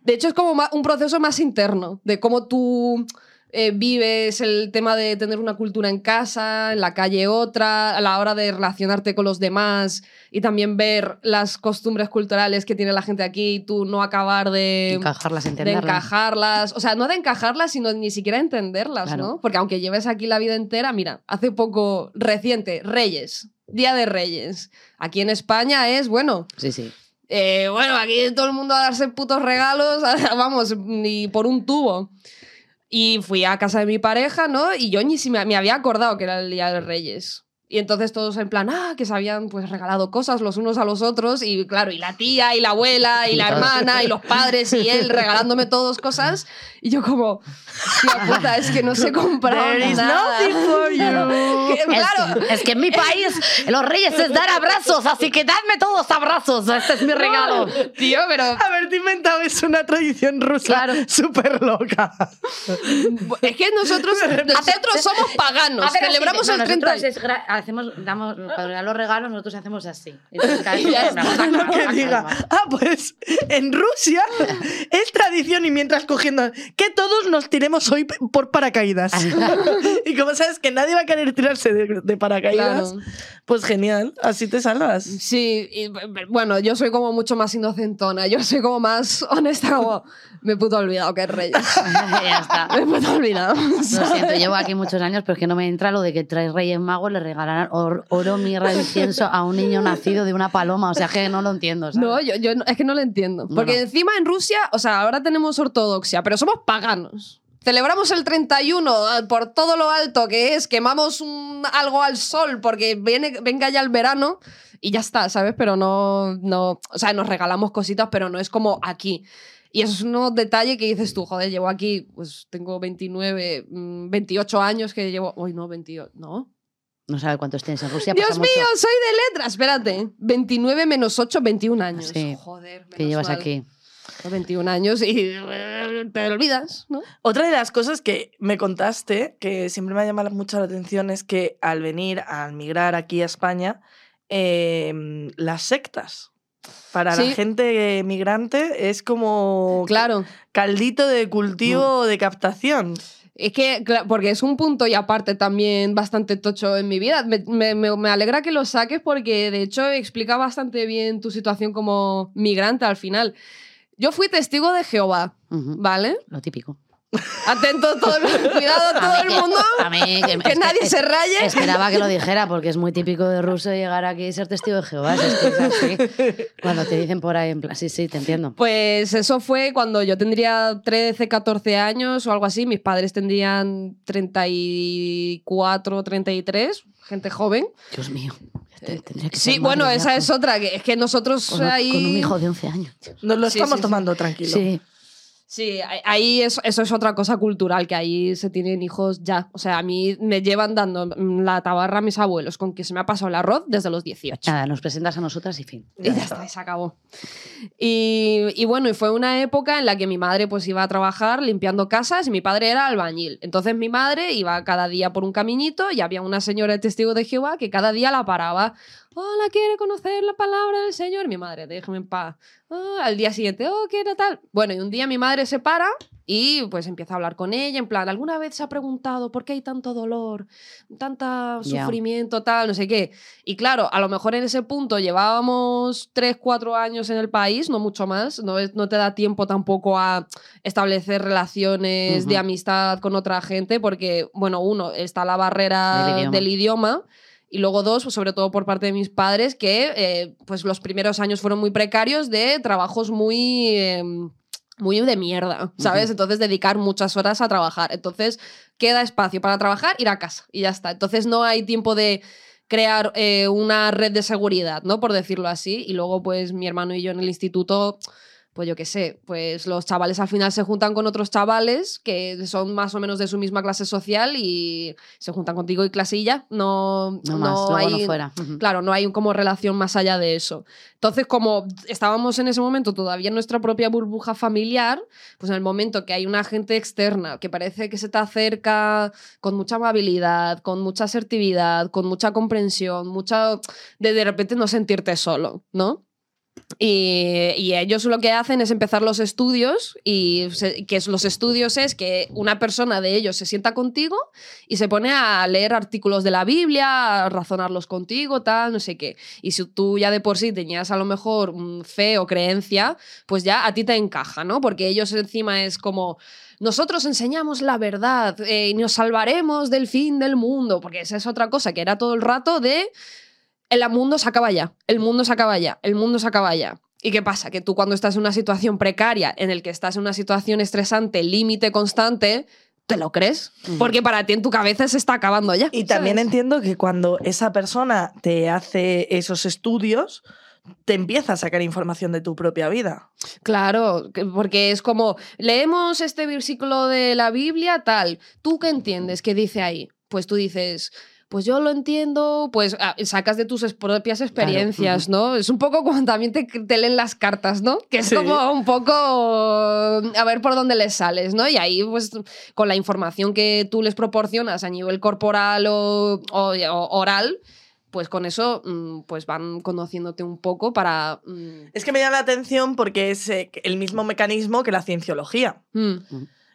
De hecho, es como un proceso más interno, de cómo tú eh, vives el tema de tener una cultura en casa, en la calle otra, a la hora de relacionarte con los demás y también ver las costumbres culturales que tiene la gente aquí y tú no acabar de Encajarlas, de entenderlas. encajarlas, o sea, no de encajarlas, sino ni siquiera entenderlas, Claro. ¿no? Porque aunque lleves aquí la vida entera, mira, hace poco reciente, Reyes, Día de Reyes. Aquí en España es, bueno, Sí, sí. eh, bueno, aquí todo el mundo a darse putos regalos, <laughs> vamos, ni por un tubo. Y fui a casa de mi pareja, ¿no? Y yo ni si me, había acordado que era el Día de Reyes. Y entonces todos en plan, ah, que se habían pues regalado cosas los unos a los otros. Y claro, y la tía, y la abuela, y la hermana, y los padres, y él regalándome todos cosas. Y yo como, tía puta, es que no sé comprar There is nada. nothing for you. Que, claro, Es que en mi país los reyes es dar abrazos, así que dadme todos abrazos. Este es mi regalo. Tío, pero Haberte inventado es una tradición rusa súper loca. es que nosotros, <laughs> nosotros somos paganos, ver, celebramos de- el no, 30. Hacemos, damos, cuando dan los regalos, nosotros hacemos así. Entonces, cada vez Ya que está. una cosa, Lo que una diga. cosa. Ah, pues en Rusia es tradición y mientras cogiendo que todos nos tiremos hoy por paracaídas. <laughs> y como sabes que nadie va a querer tirarse de, de paracaídas, Claro. pues genial, así te salvas. Sí, y, bueno, yo soy como mucho más inocentona, yo soy como más honesta, como me he puto olvidado que es Reyes. <laughs> ya está. Me puto olvidado. Lo siento, llevo aquí <laughs> muchos años, pero es que no me entra lo de que tres reyes magos le or- oro, mirra, incienso a un niño nacido de una paloma. O sea, que no lo entiendo. ¿sabes? No, yo, yo no- es que no lo entiendo. Porque no. encima en Rusia, o sea, ahora tenemos ortodoxia, pero somos paganos. Celebramos el 31 ah, por todo lo alto que es, quemamos un- algo al sol porque viene, venga ya el verano y ya está, ¿sabes? Pero no, no, o sea, nos regalamos cositas, pero no es como aquí. Y eso es un detalle que dices tú, joder, llevo aquí, pues tengo 29, mm, 28 años que llevo, uy, no, 28, no. No sabe cuántos tienes en Rusia. Dios pasa mío, mucho. soy de letras, espérate. 29 menos 8, 21 años. Sí, Joder, que llevas mal. aquí. 21 años y te olvidas, ¿no? Otra de las cosas que me contaste, que siempre me ha llamado mucho la atención, es que al venir, al migrar aquí a España, eh, las sectas. Para Sí. la gente migrante es como Claro. caldito de cultivo de captación. Es que, porque es un punto y aparte también bastante tocho en mi vida. Me, me- me- me alegra que lo saques porque de hecho explica bastante bien tu situación como migrante al final. Yo fui testigo de Jehová, ¿vale? Lo típico. Atento <laughs> todo el, cuidado todo A mí el mundo. a mí que- que es que- nadie es- se raye. Esperaba que lo dijera, porque es muy típico de ruso llegar aquí y ser testigo de Jehová. si es que es así. <laughs> Cuando te dicen por ahí, en plan, sí, sí, te entiendo. Pues eso fue cuando yo tendría 13, 14 años o algo así. Mis padres tendrían 34, 33, gente joven. Dios mío. tendría que Sí, bueno, esa es otra, que es que nosotros con, ahí... con un hijo de 11 años. Nos lo Sí, estamos sí, sí. tomando tranquilo. Sí. Sí, ahí- eso, es otra cosa cultural, que ahí se tienen hijos ya. O sea, a mí me llevan dando la tabarra a mis abuelos con que se me ha pasado el arroz desde los 18. Nada, nos presentas a nosotras y fin. Y ya está, se acabó. Y, y bueno, y fue una época en la que mi madre pues iba a trabajar limpiando casas y mi padre era albañil. Entonces mi madre iba cada día por un caminito y había una señora de testigo de Jehová que cada día la paraba. Hola, ¿quiere conocer la palabra del Señor? Mi madre, déjame en paz. Ah, al día siguiente, oh, ¿quiere tal? Bueno, y un día mi madre se para y pues empieza a hablar con ella, en plan, ¿alguna vez se ha preguntado por qué hay tanto dolor, tanta sufrimiento, tal, no sé qué? Y claro, a lo mejor en ese punto llevábamos 3, 4 años en el país, no mucho más, no, no te da tiempo tampoco a establecer relaciones de amistad con otra gente, porque, bueno, uno, está la barrera Del idioma. del idioma. Y luego dos, pues, sobre todo por parte de mis padres, que eh, pues los primeros años fueron muy precarios de trabajos muy, eh, muy de mierda, ¿sabes? Entonces dedicar muchas horas a trabajar. Entonces queda espacio para trabajar, ir a casa y ya está. Entonces no hay tiempo de crear eh, una red de seguridad, ¿no? Por decirlo así. Y luego pues mi hermano y yo en el instituto pues yo qué sé, pues los chavales al final se juntan con otros chavales que son más o menos de su misma clase social y se juntan contigo y clasilla. No, No más, hay, no fuera. Claro, no hay como relación más allá de eso. Entonces, como estábamos en ese momento todavía en nuestra propia burbuja familiar, pues en el momento que hay una gente externa que parece que se te acerca con mucha amabilidad, con mucha asertividad, con mucha comprensión, mucha de de repente no sentirte solo, ¿no? Y, ellos lo que hacen es empezar los estudios y que los estudios es que una persona de ellos se sienta contigo y se pone a leer artículos de la Biblia, a razonarlos contigo, tal, no sé qué. Y si tú ya de por sí tenías a lo mejor fe o creencia, pues ya a ti te encaja, ¿no? Porque ellos encima es como... Nosotros enseñamos la verdad eh, y nos salvaremos del fin del mundo, porque esa es otra cosa que era todo el rato de el mundo se acaba ya, el mundo se acaba ya, el mundo se acaba ya. ¿Y qué pasa? Que tú cuando estás en una situación precaria, en el que estás en una situación estresante, límite constante, ¿te lo crees? Porque para ti en tu cabeza se está acabando ya. Y también entiendo que cuando esa persona te hace esos estudios, te empieza a sacar información de tu propia vida. Claro, que- porque es como, leemos este versículo de la Biblia, tal, ¿tú qué entiendes? ¿Qué dice ahí? Pues tú dices... Pues yo lo entiendo, pues ah, sacas de tus propias experiencias, ¿no? Es un poco como también te, te leen las cartas, ¿no? Que es Sí. como un poco a ver por dónde les sales, ¿no? Y ahí, pues, con la información que tú les proporcionas a nivel corporal o, o- o oral, pues con eso, mm, pues van conociéndote un poco para... mm, Es que me llama la atención porque es eh, el mismo mecanismo que la cienciología. mm,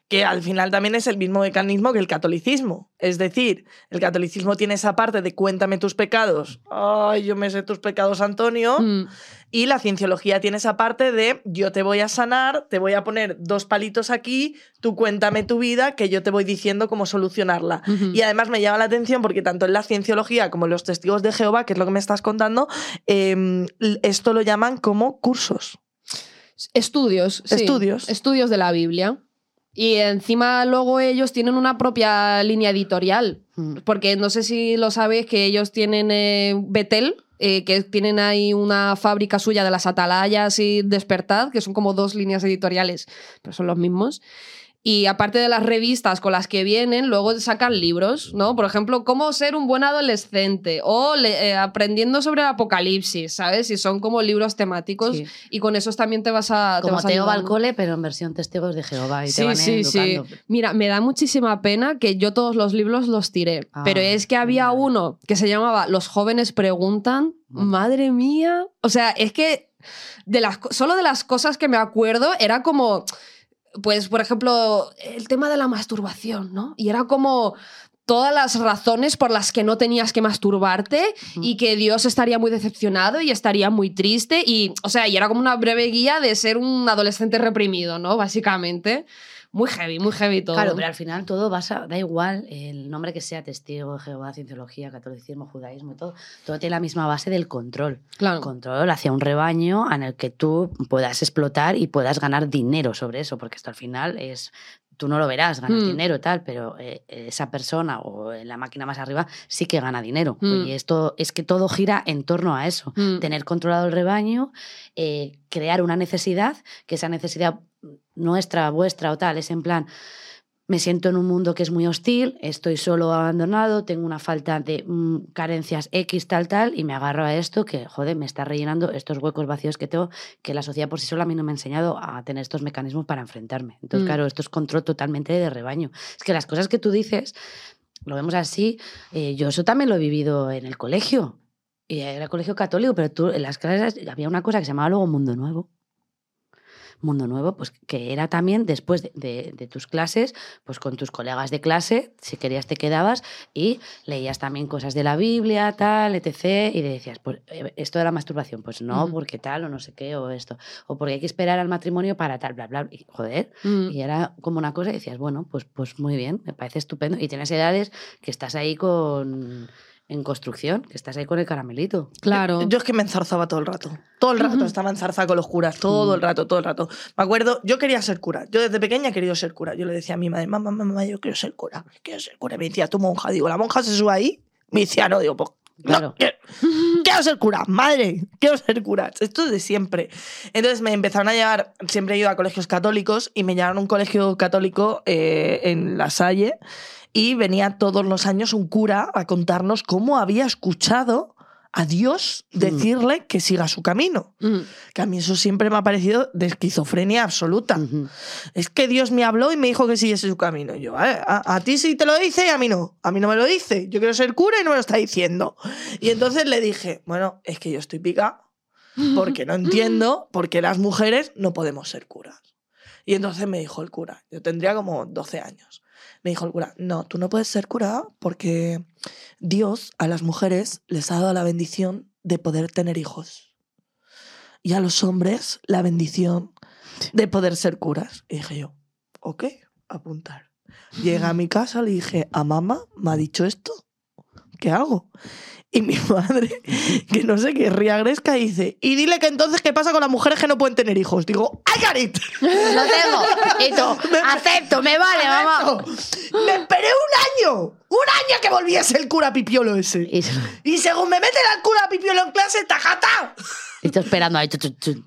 que al final también es el mismo mecanismo que el catolicismo. Es decir, el catolicismo tiene esa parte de cuéntame tus pecados. Ay, yo me sé tus pecados, Antonio. mm. Y la cienciología tiene esa parte de yo te voy a sanar, te voy a poner dos palitos aquí, tú cuéntame tu vida, que yo te voy diciendo cómo solucionarla. Y además me llama la atención porque tanto en la cienciología como en los testigos de Jehová, que es lo que me estás contando, em, esto lo llaman como cursos. Estudios. sí. Estudios. Estudios de la Biblia. Y encima luego ellos tienen una propia línea editorial. Mm. Porque no sé si lo sabes que ellos tienen eh, Betel, eh, que tienen ahí una fábrica suya de las atalayas y Despertad, que son como dos líneas editoriales, pero son los mismos. Y aparte de las revistas con las que vienen, luego sacan libros, ¿no? Por ejemplo, cómo ser un buen adolescente o le- eh, aprendiendo sobre el apocalipsis, ¿sabes? Y son como libros temáticos Sí. y con esos también te vas a... te Como vas al cole, pero en versión testigos de Jehová y te Sí, van sí, sí. educando. Mira, me da muchísima pena que yo todos los libros los tiré. Ah, pero es que había uno que se llamaba Los jóvenes preguntan. Madre mía. O sea, es que de las, solo de las cosas que me acuerdo era como. Pues, por ejemplo, el tema de la masturbación, ¿no? Y era como todas las razones por las que no tenías que masturbarte y que Dios estaría muy decepcionado y estaría muy triste y, o sea, y era como una breve guía de ser un adolescente reprimido, ¿no? Básicamente. Muy heavy, muy heavy todo. Claro, pero al final todo basa, da igual el nombre que sea, testigo de Jehová, cienciología, catolicismo, judaísmo y todo, todo tiene la misma base del control. Claro. Control hacia un rebaño en el que tú puedas explotar y puedas ganar dinero sobre eso, porque esto al final es, tú no lo verás, ganas Mm. dinero y tal, pero eh, esa persona o la máquina más arriba sí que gana dinero. Mm. Y esto es que todo gira en torno a eso, Mm. tener controlado el rebaño, eh, crear una necesidad, que esa necesidad nuestra, vuestra o tal, es en plan, me siento en un mundo que es muy hostil, estoy solo abandonado, tengo una falta de mm, carencias X, tal, tal, y me agarro a esto que, joder, me está rellenando estos huecos vacíos que tengo, que la sociedad por sí sola a mí no me ha enseñado a tener estos mecanismos para enfrentarme. Entonces, Mm. claro, esto es control totalmente de rebaño. Es que las cosas que tú dices, lo vemos así, eh, yo eso también lo he vivido en el colegio. Y era colegio católico, pero tú en las clases había una cosa que se llamaba luego Mundo Nuevo. Mundo Nuevo, pues que era también después de, de- de tus clases, pues con tus colegas de clase, si querías te quedabas y leías también cosas de la Biblia, tal, etc. Y decías, pues eh, esto de la masturbación, pues no, porque tal, o no sé qué, o esto, o porque hay que esperar al matrimonio para tal, bla, bla. Y, joder, Mm. y era como una cosa y decías, bueno, pues, pues muy bien, me parece estupendo. Y tienes edades que estás ahí con en construcción, que estás ahí con el caramelito. Claro. Yo es que me enzarzaba todo el rato. Todo el rato estaba enzarzada con los curas. Todo Mm. el rato, todo el rato. Me acuerdo, yo quería ser cura. Yo desde pequeña he querido ser cura. Yo le decía a mi madre, mamá, mamá, yo quiero ser cura. Quiero ser cura. Me decía, tu monja. Digo, la monja se sube ahí. Me decía, no, digo, pues Claro. quiero, quiero ser cura, madre, quiero ser cura. Esto es de siempre. Entonces me empezaron a llevar, siempre he ido a colegios católicos y me llevaron a un colegio católico eh, en La Salle y venía todos los años un cura a contarnos cómo había escuchado a Dios decirle que siga su camino. Que a mí eso siempre me ha parecido de esquizofrenia absoluta. Es que Dios me habló y me dijo que siguiese su camino. Yo, "Vale, a, a ti sí te lo dice y a mí no. A mí no me lo dice. Yo quiero ser cura y no me lo está diciendo. Y entonces le dije, bueno, es que yo estoy pica porque no <laughs> entiendo por qué las mujeres no podemos ser curas. Y entonces me dijo el cura, yo tendría como 12 años. Me dijo el cura, no, tú no puedes ser cura porque Dios a las mujeres les ha dado la bendición de poder tener hijos. Y a los hombres la bendición de poder ser curas. Y dije yo, ok, apuntar. Llegué a mi casa, le dije, a mamá me ha dicho esto, ¿qué hago? Y mi <laughs> madre, que no sé qué, ría gresca, dice, y dile que entonces qué pasa con las mujeres que no pueden tener hijos. Digo, ¡ay, Carit! Lo tengo. Y tú, <laughs> acepto, me vale, mamá. Me esperé un año, un año que volviese el cura pipiolo ese. Y, según me meten al cura pipiolo en clase, ¡tajata! Y estoy esperando ahí.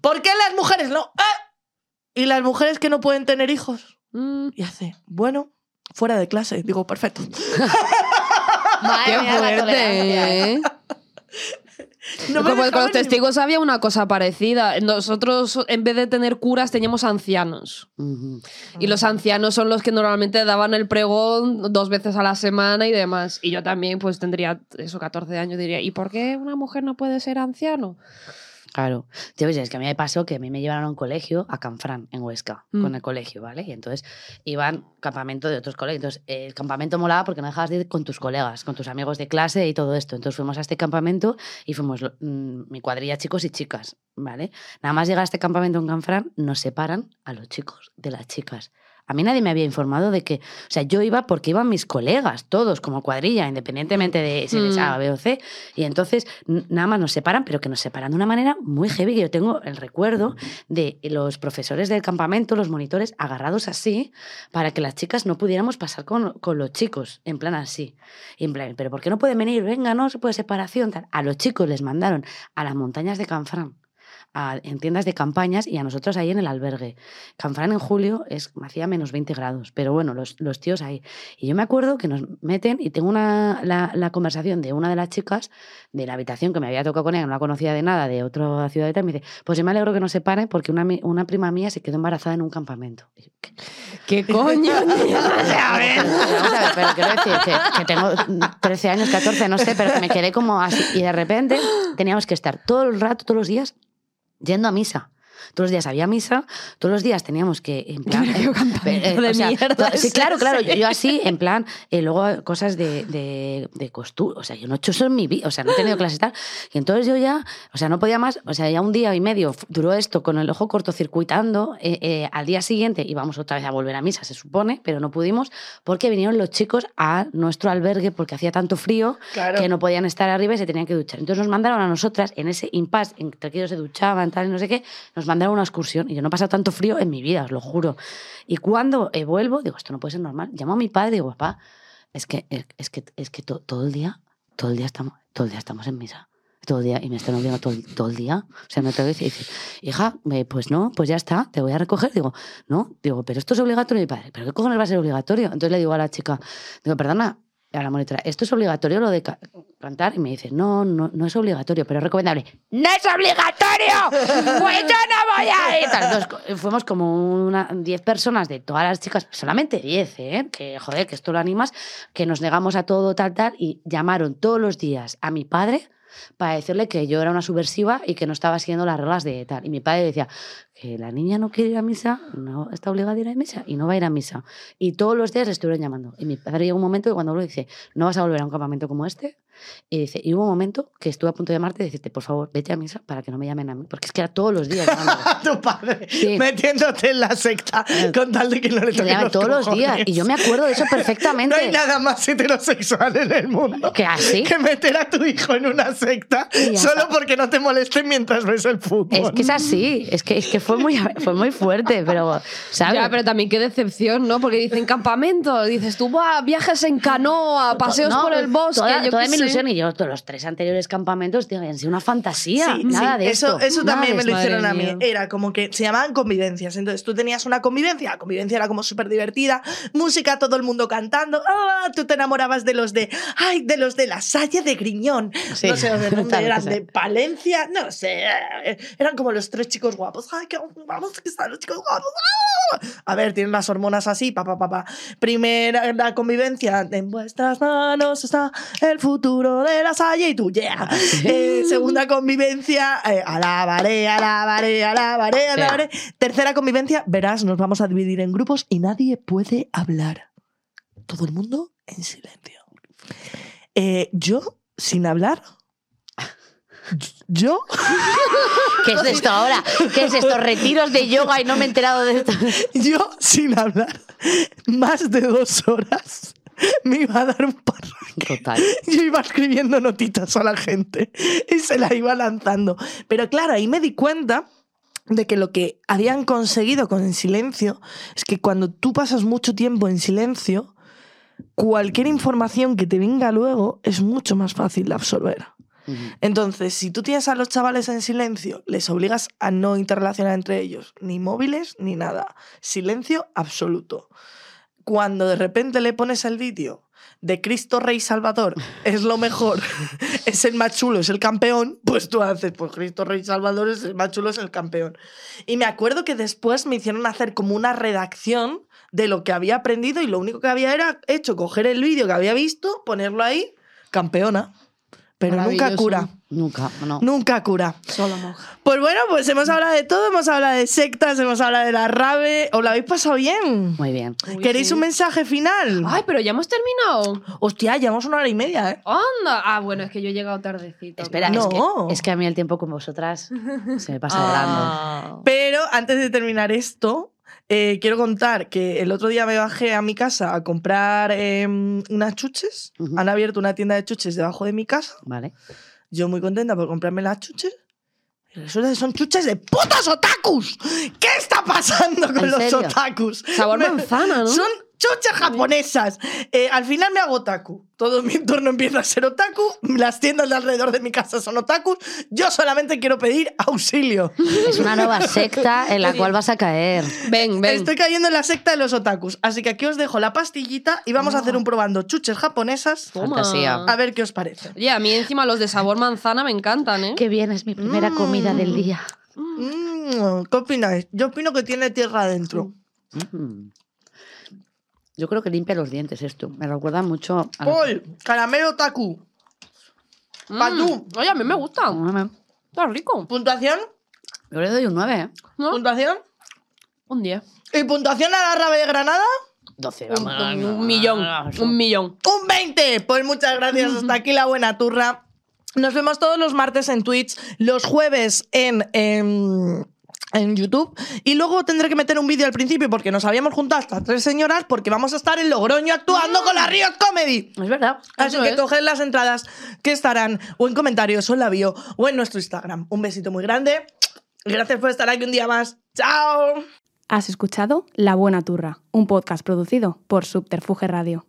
¿Por qué las mujeres no? ¡Eh! Y las mujeres que no pueden tener hijos. Mm. Y hace, bueno, fuera de clase. Digo, perfecto. <laughs> Madre Qué mía, la fuerte, tolerancia. ¿eh? No me Como con los testigos había una cosa parecida. Nosotros, en vez de tener curas, teníamos ancianos. Y los ancianos son los que normalmente daban el pregón dos veces a la semana y demás. Y yo también, pues tendría eso, 14 años, diría, ¿y por qué una mujer no puede ser anciano? Claro. Tío, es que a mí me pasó que a mí me llevaron a un colegio, a Canfrán, en Huesca, Mm. con el colegio, ¿vale? Y entonces iban campamento de otros colegios. Entonces, el campamento molaba porque no dejabas de ir con tus colegas, con tus amigos de clase y todo esto. Entonces fuimos a este campamento y fuimos mm, mi cuadrilla chicos y chicas, ¿vale? Nada más llegar a este campamento en Canfrán, nos separan a los chicos de las chicas. A mí nadie me había informado de que, o sea, yo iba porque iban mis colegas, todos como cuadrilla, independientemente de si eres Mm. A, B o C. Y entonces nada más nos separan, pero que nos separan de una manera muy heavy. que Yo tengo el recuerdo de los profesores del campamento, los monitores, agarrados así para que las chicas no pudiéramos pasar con, con los chicos, en plan así. Y en plan, ¿pero por qué no pueden venir? Venga, no se puede separación. Tal. A los chicos les mandaron a las montañas de Canfrán. A- en tiendas de campañas y a nosotros ahí en el albergue. Canfrán en julio es, hacía menos 20 grados, pero bueno, los, los tíos ahí. Y yo me acuerdo que nos meten y tengo una, la, la conversación de una de las chicas de la habitación que me había tocado con ella, no la conocía de nada, de otra ciudad y tal, me dice, pues yo me alegro que no se pare porque una, una prima mía se quedó embarazada en un campamento. Y yo, ¿qué? ¿Qué <laughs> coño? O sea, a ver, vamos a ver, pero quiero decir que, que tengo 13 años, 14, no sé, pero me quedé como así. Y de repente teníamos que estar todo el rato, todos los días, yendo a misa. Todos los días había misa, todos los días teníamos que, en plan... <laughs> eh, eh, de o sea, mierda sí, claro, claro, yo, yo así, en plan, eh, luego cosas de, de, de costura, o sea, yo no he hecho eso en mi vida, o sea, no he tenido <laughs> clases y tal. Y entonces yo ya, o sea, no podía más, o sea, ya un día y medio duró esto con el ojo cortocircuitando, eh, eh, al día siguiente íbamos otra vez a volver a misa, se supone, pero no pudimos porque vinieron los chicos a nuestro albergue porque hacía tanto frío Claro. que no podían estar arriba y se tenían que duchar. Entonces nos mandaron a nosotras, en ese impasse, entre que ellos se duchaban, tal y no sé qué, nos mandaron a una excursión y yo no he pasado tanto frío en mi vida, os lo juro. Y cuando eh, vuelvo, digo, esto no puede ser normal. Llamo a mi padre y digo, papá, es que, es que, es que to- todo el día, todo el día estamos, todo el día estamos en misa. Todo el día, y me están obligando todo, todo el día. O sea, no te voy a decir, hija, eh, pues no, pues ya está, te voy a recoger. Digo, no, digo, pero esto es obligatorio. Mi padre, ¿pero qué cojones va a ser obligatorio? Entonces le digo a la chica, digo, perdona, a la monitora, ¿esto es obligatorio lo de ca- cantar? Y me dice, no, no, no es obligatorio, pero es recomendable. ¡No es obligatorio! <laughs> ¡Pues yo no voy a ir! Entonces, fuimos como una 10 personas de todas las chicas, solamente 10, ¿eh? Que joder, que esto lo animas, que nos negamos a todo, tal, tal, y llamaron todos los días a mi padre para decirle que yo era una subversiva y que no estaba siguiendo las reglas de tal. Y mi padre decía que la niña no quiere ir a misa, no está obligada a ir a misa y no va a ir a misa. Y todos los días le estuvieron llamando. Y mi padre llegó un momento que cuando habló dice, no vas a volver a un campamento como este. Y dice, y hubo un momento que estuve a punto de llamarte y decirte, por favor, vete a misa para que no me llamen a mí. Porque es que era todos los días. <laughs> tu padre Sí. metiéndote en la secta con tal de que no le Que toquen los todos los días. cojones. Y yo me acuerdo de eso perfectamente. <laughs> No hay nada más heterosexual en el mundo ¿Que así? que meter a tu hijo en una secta solo está. porque no te molesten mientras ves el fútbol. Es que es así, es que, es que fue, muy, fue muy fuerte, pero, ¿sabes? Ya, pero también qué decepción, ¿no? Porque dicen campamento, dices tú, "Buah, viajes en canoa, paseos No, por el bosque, toda, yo toda mi sé". ilusión y yo todos los tres anteriores campamentos tío, habían sido una fantasía. Sí, nada sí, de eso, esto. eso también me lo hicieron a mí. mía. Era como que se llamaban convivencias. Entonces tú tenías una convivencia, la convivencia era como súper divertida, música, todo el mundo cantando. ¡Ah! Tú te enamorabas de los de, ay, de los de la Salle de Griñón. Sí, No sé de dónde <laughs> eran, de Palencia, no sé. eh, Eran como los tres chicos guapos. Ay, vamos, que están los chicos guapos. ¡Ah! A ver, tienen las hormonas así, papá, papá. Primera la convivencia, en vuestras manos está el futuro de la Salle y tú, yeah. Eh, segunda convivencia, eh, alabaré, alabaré, alabaré, alabaré. Tercera convivencia, verás, nos vamos a dividir en grupos y nadie puede hablar. Todo el mundo en silencio. Eh, yo, sin hablar. Yo. ¿Qué es esto ahora? ¿Qué es esto? Retiros de yoga y no me he enterado de esto. Yo, sin hablar, más de dos horas, me iba a dar un parro. Total. Yo iba escribiendo notitas a la gente y se la iba lanzando. Pero claro, ahí me di cuenta de que lo que habían conseguido con el silencio es que cuando tú pasas mucho tiempo en silencio, cualquier información que te venga luego es mucho más fácil de absorber. Entonces, si tú tienes a los chavales en silencio, les obligas a no interrelacionar entre ellos, ni móviles ni nada. Silencio absoluto. Cuando de repente le pones el vídeo de Cristo Rey Salvador, <laughs> es lo mejor, <laughs> es el más chulo, es el campeón, pues tú haces, pues Cristo Rey Salvador es el más chulo, es el campeón. Y me acuerdo que después me hicieron hacer como una redacción de lo que había aprendido y lo único que había era hecho coger el vídeo que había visto, ponerlo ahí, campeona. Pero nunca cura. Nunca, no. Nunca cura. Solo monja. Pues bueno, pues hemos hablado de todo, hemos hablado de sectas, hemos hablado de la rave. ¿Os lo habéis pasado bien? Muy bien. ¿Queréis sí. un mensaje final? Ay, pero ya hemos terminado. Hostia, llevamos una hora y media, ¿eh? Anda. Ah, bueno, es que yo he llegado tardecito. Espera, No. es, que, es que a mí el tiempo con vosotras se me pasa volando. Pero antes de terminar esto, eh, quiero contar que el otro día me bajé a mi casa a comprar em, unas chuches. Han abierto una tienda de chuches debajo de mi casa. Vale. Yo muy contenta por comprarme las chuches. Y resulta que son chuches de putos otakus. ¿Qué está pasando con ¿En los serio? otakus? Sabor Me- manzana, ¿no? Son chuches japonesas. Eh, al final me hago otaku. Todo mi entorno empieza a ser otaku. Las tiendas de alrededor de mi casa son otakus. Yo solamente quiero pedir auxilio. Es una nueva secta en la cual vas a caer. Ven, ven. Estoy cayendo en la secta de los otakus. Así que aquí os dejo la pastillita y vamos a hacer un probando chuches japonesas. Fantasía. A ver qué os parece. Oye, a mí encima los de sabor manzana me encantan, ¿eh? Qué bien, es mi primera comida del día. Mm, ¿Qué opináis? Yo opino que tiene tierra adentro. Mm. Yo creo que limpia los dientes esto. Me recuerda mucho a la- ¡Uy! Caramelo otaku. Pa' tú. Oye, a mí me gusta. Está rico. ¿Puntuación? Yo le doy un 9, ¿eh? ¿Puntuación? Un 10. ¿Y puntuación a la rave de Granada? 12, Un, un- un millón. Un millón. ¡Un 20! Pues muchas gracias. Hasta aquí la buena turra. Nos vemos todos los martes en Twitch, los jueves en, en, en YouTube. Y luego tendré que meter un vídeo al principio porque nos habíamos juntado hasta tres señoras porque vamos a estar en Logroño actuando con la Riot Comedy. Es verdad. Así que es. coged las entradas que estarán o en comentarios o en la bio o en nuestro Instagram. Un besito muy grande. Gracias por estar aquí un día más. ¡Chao! Has escuchado La Buena Turra, un podcast producido por Subterfuge Radio.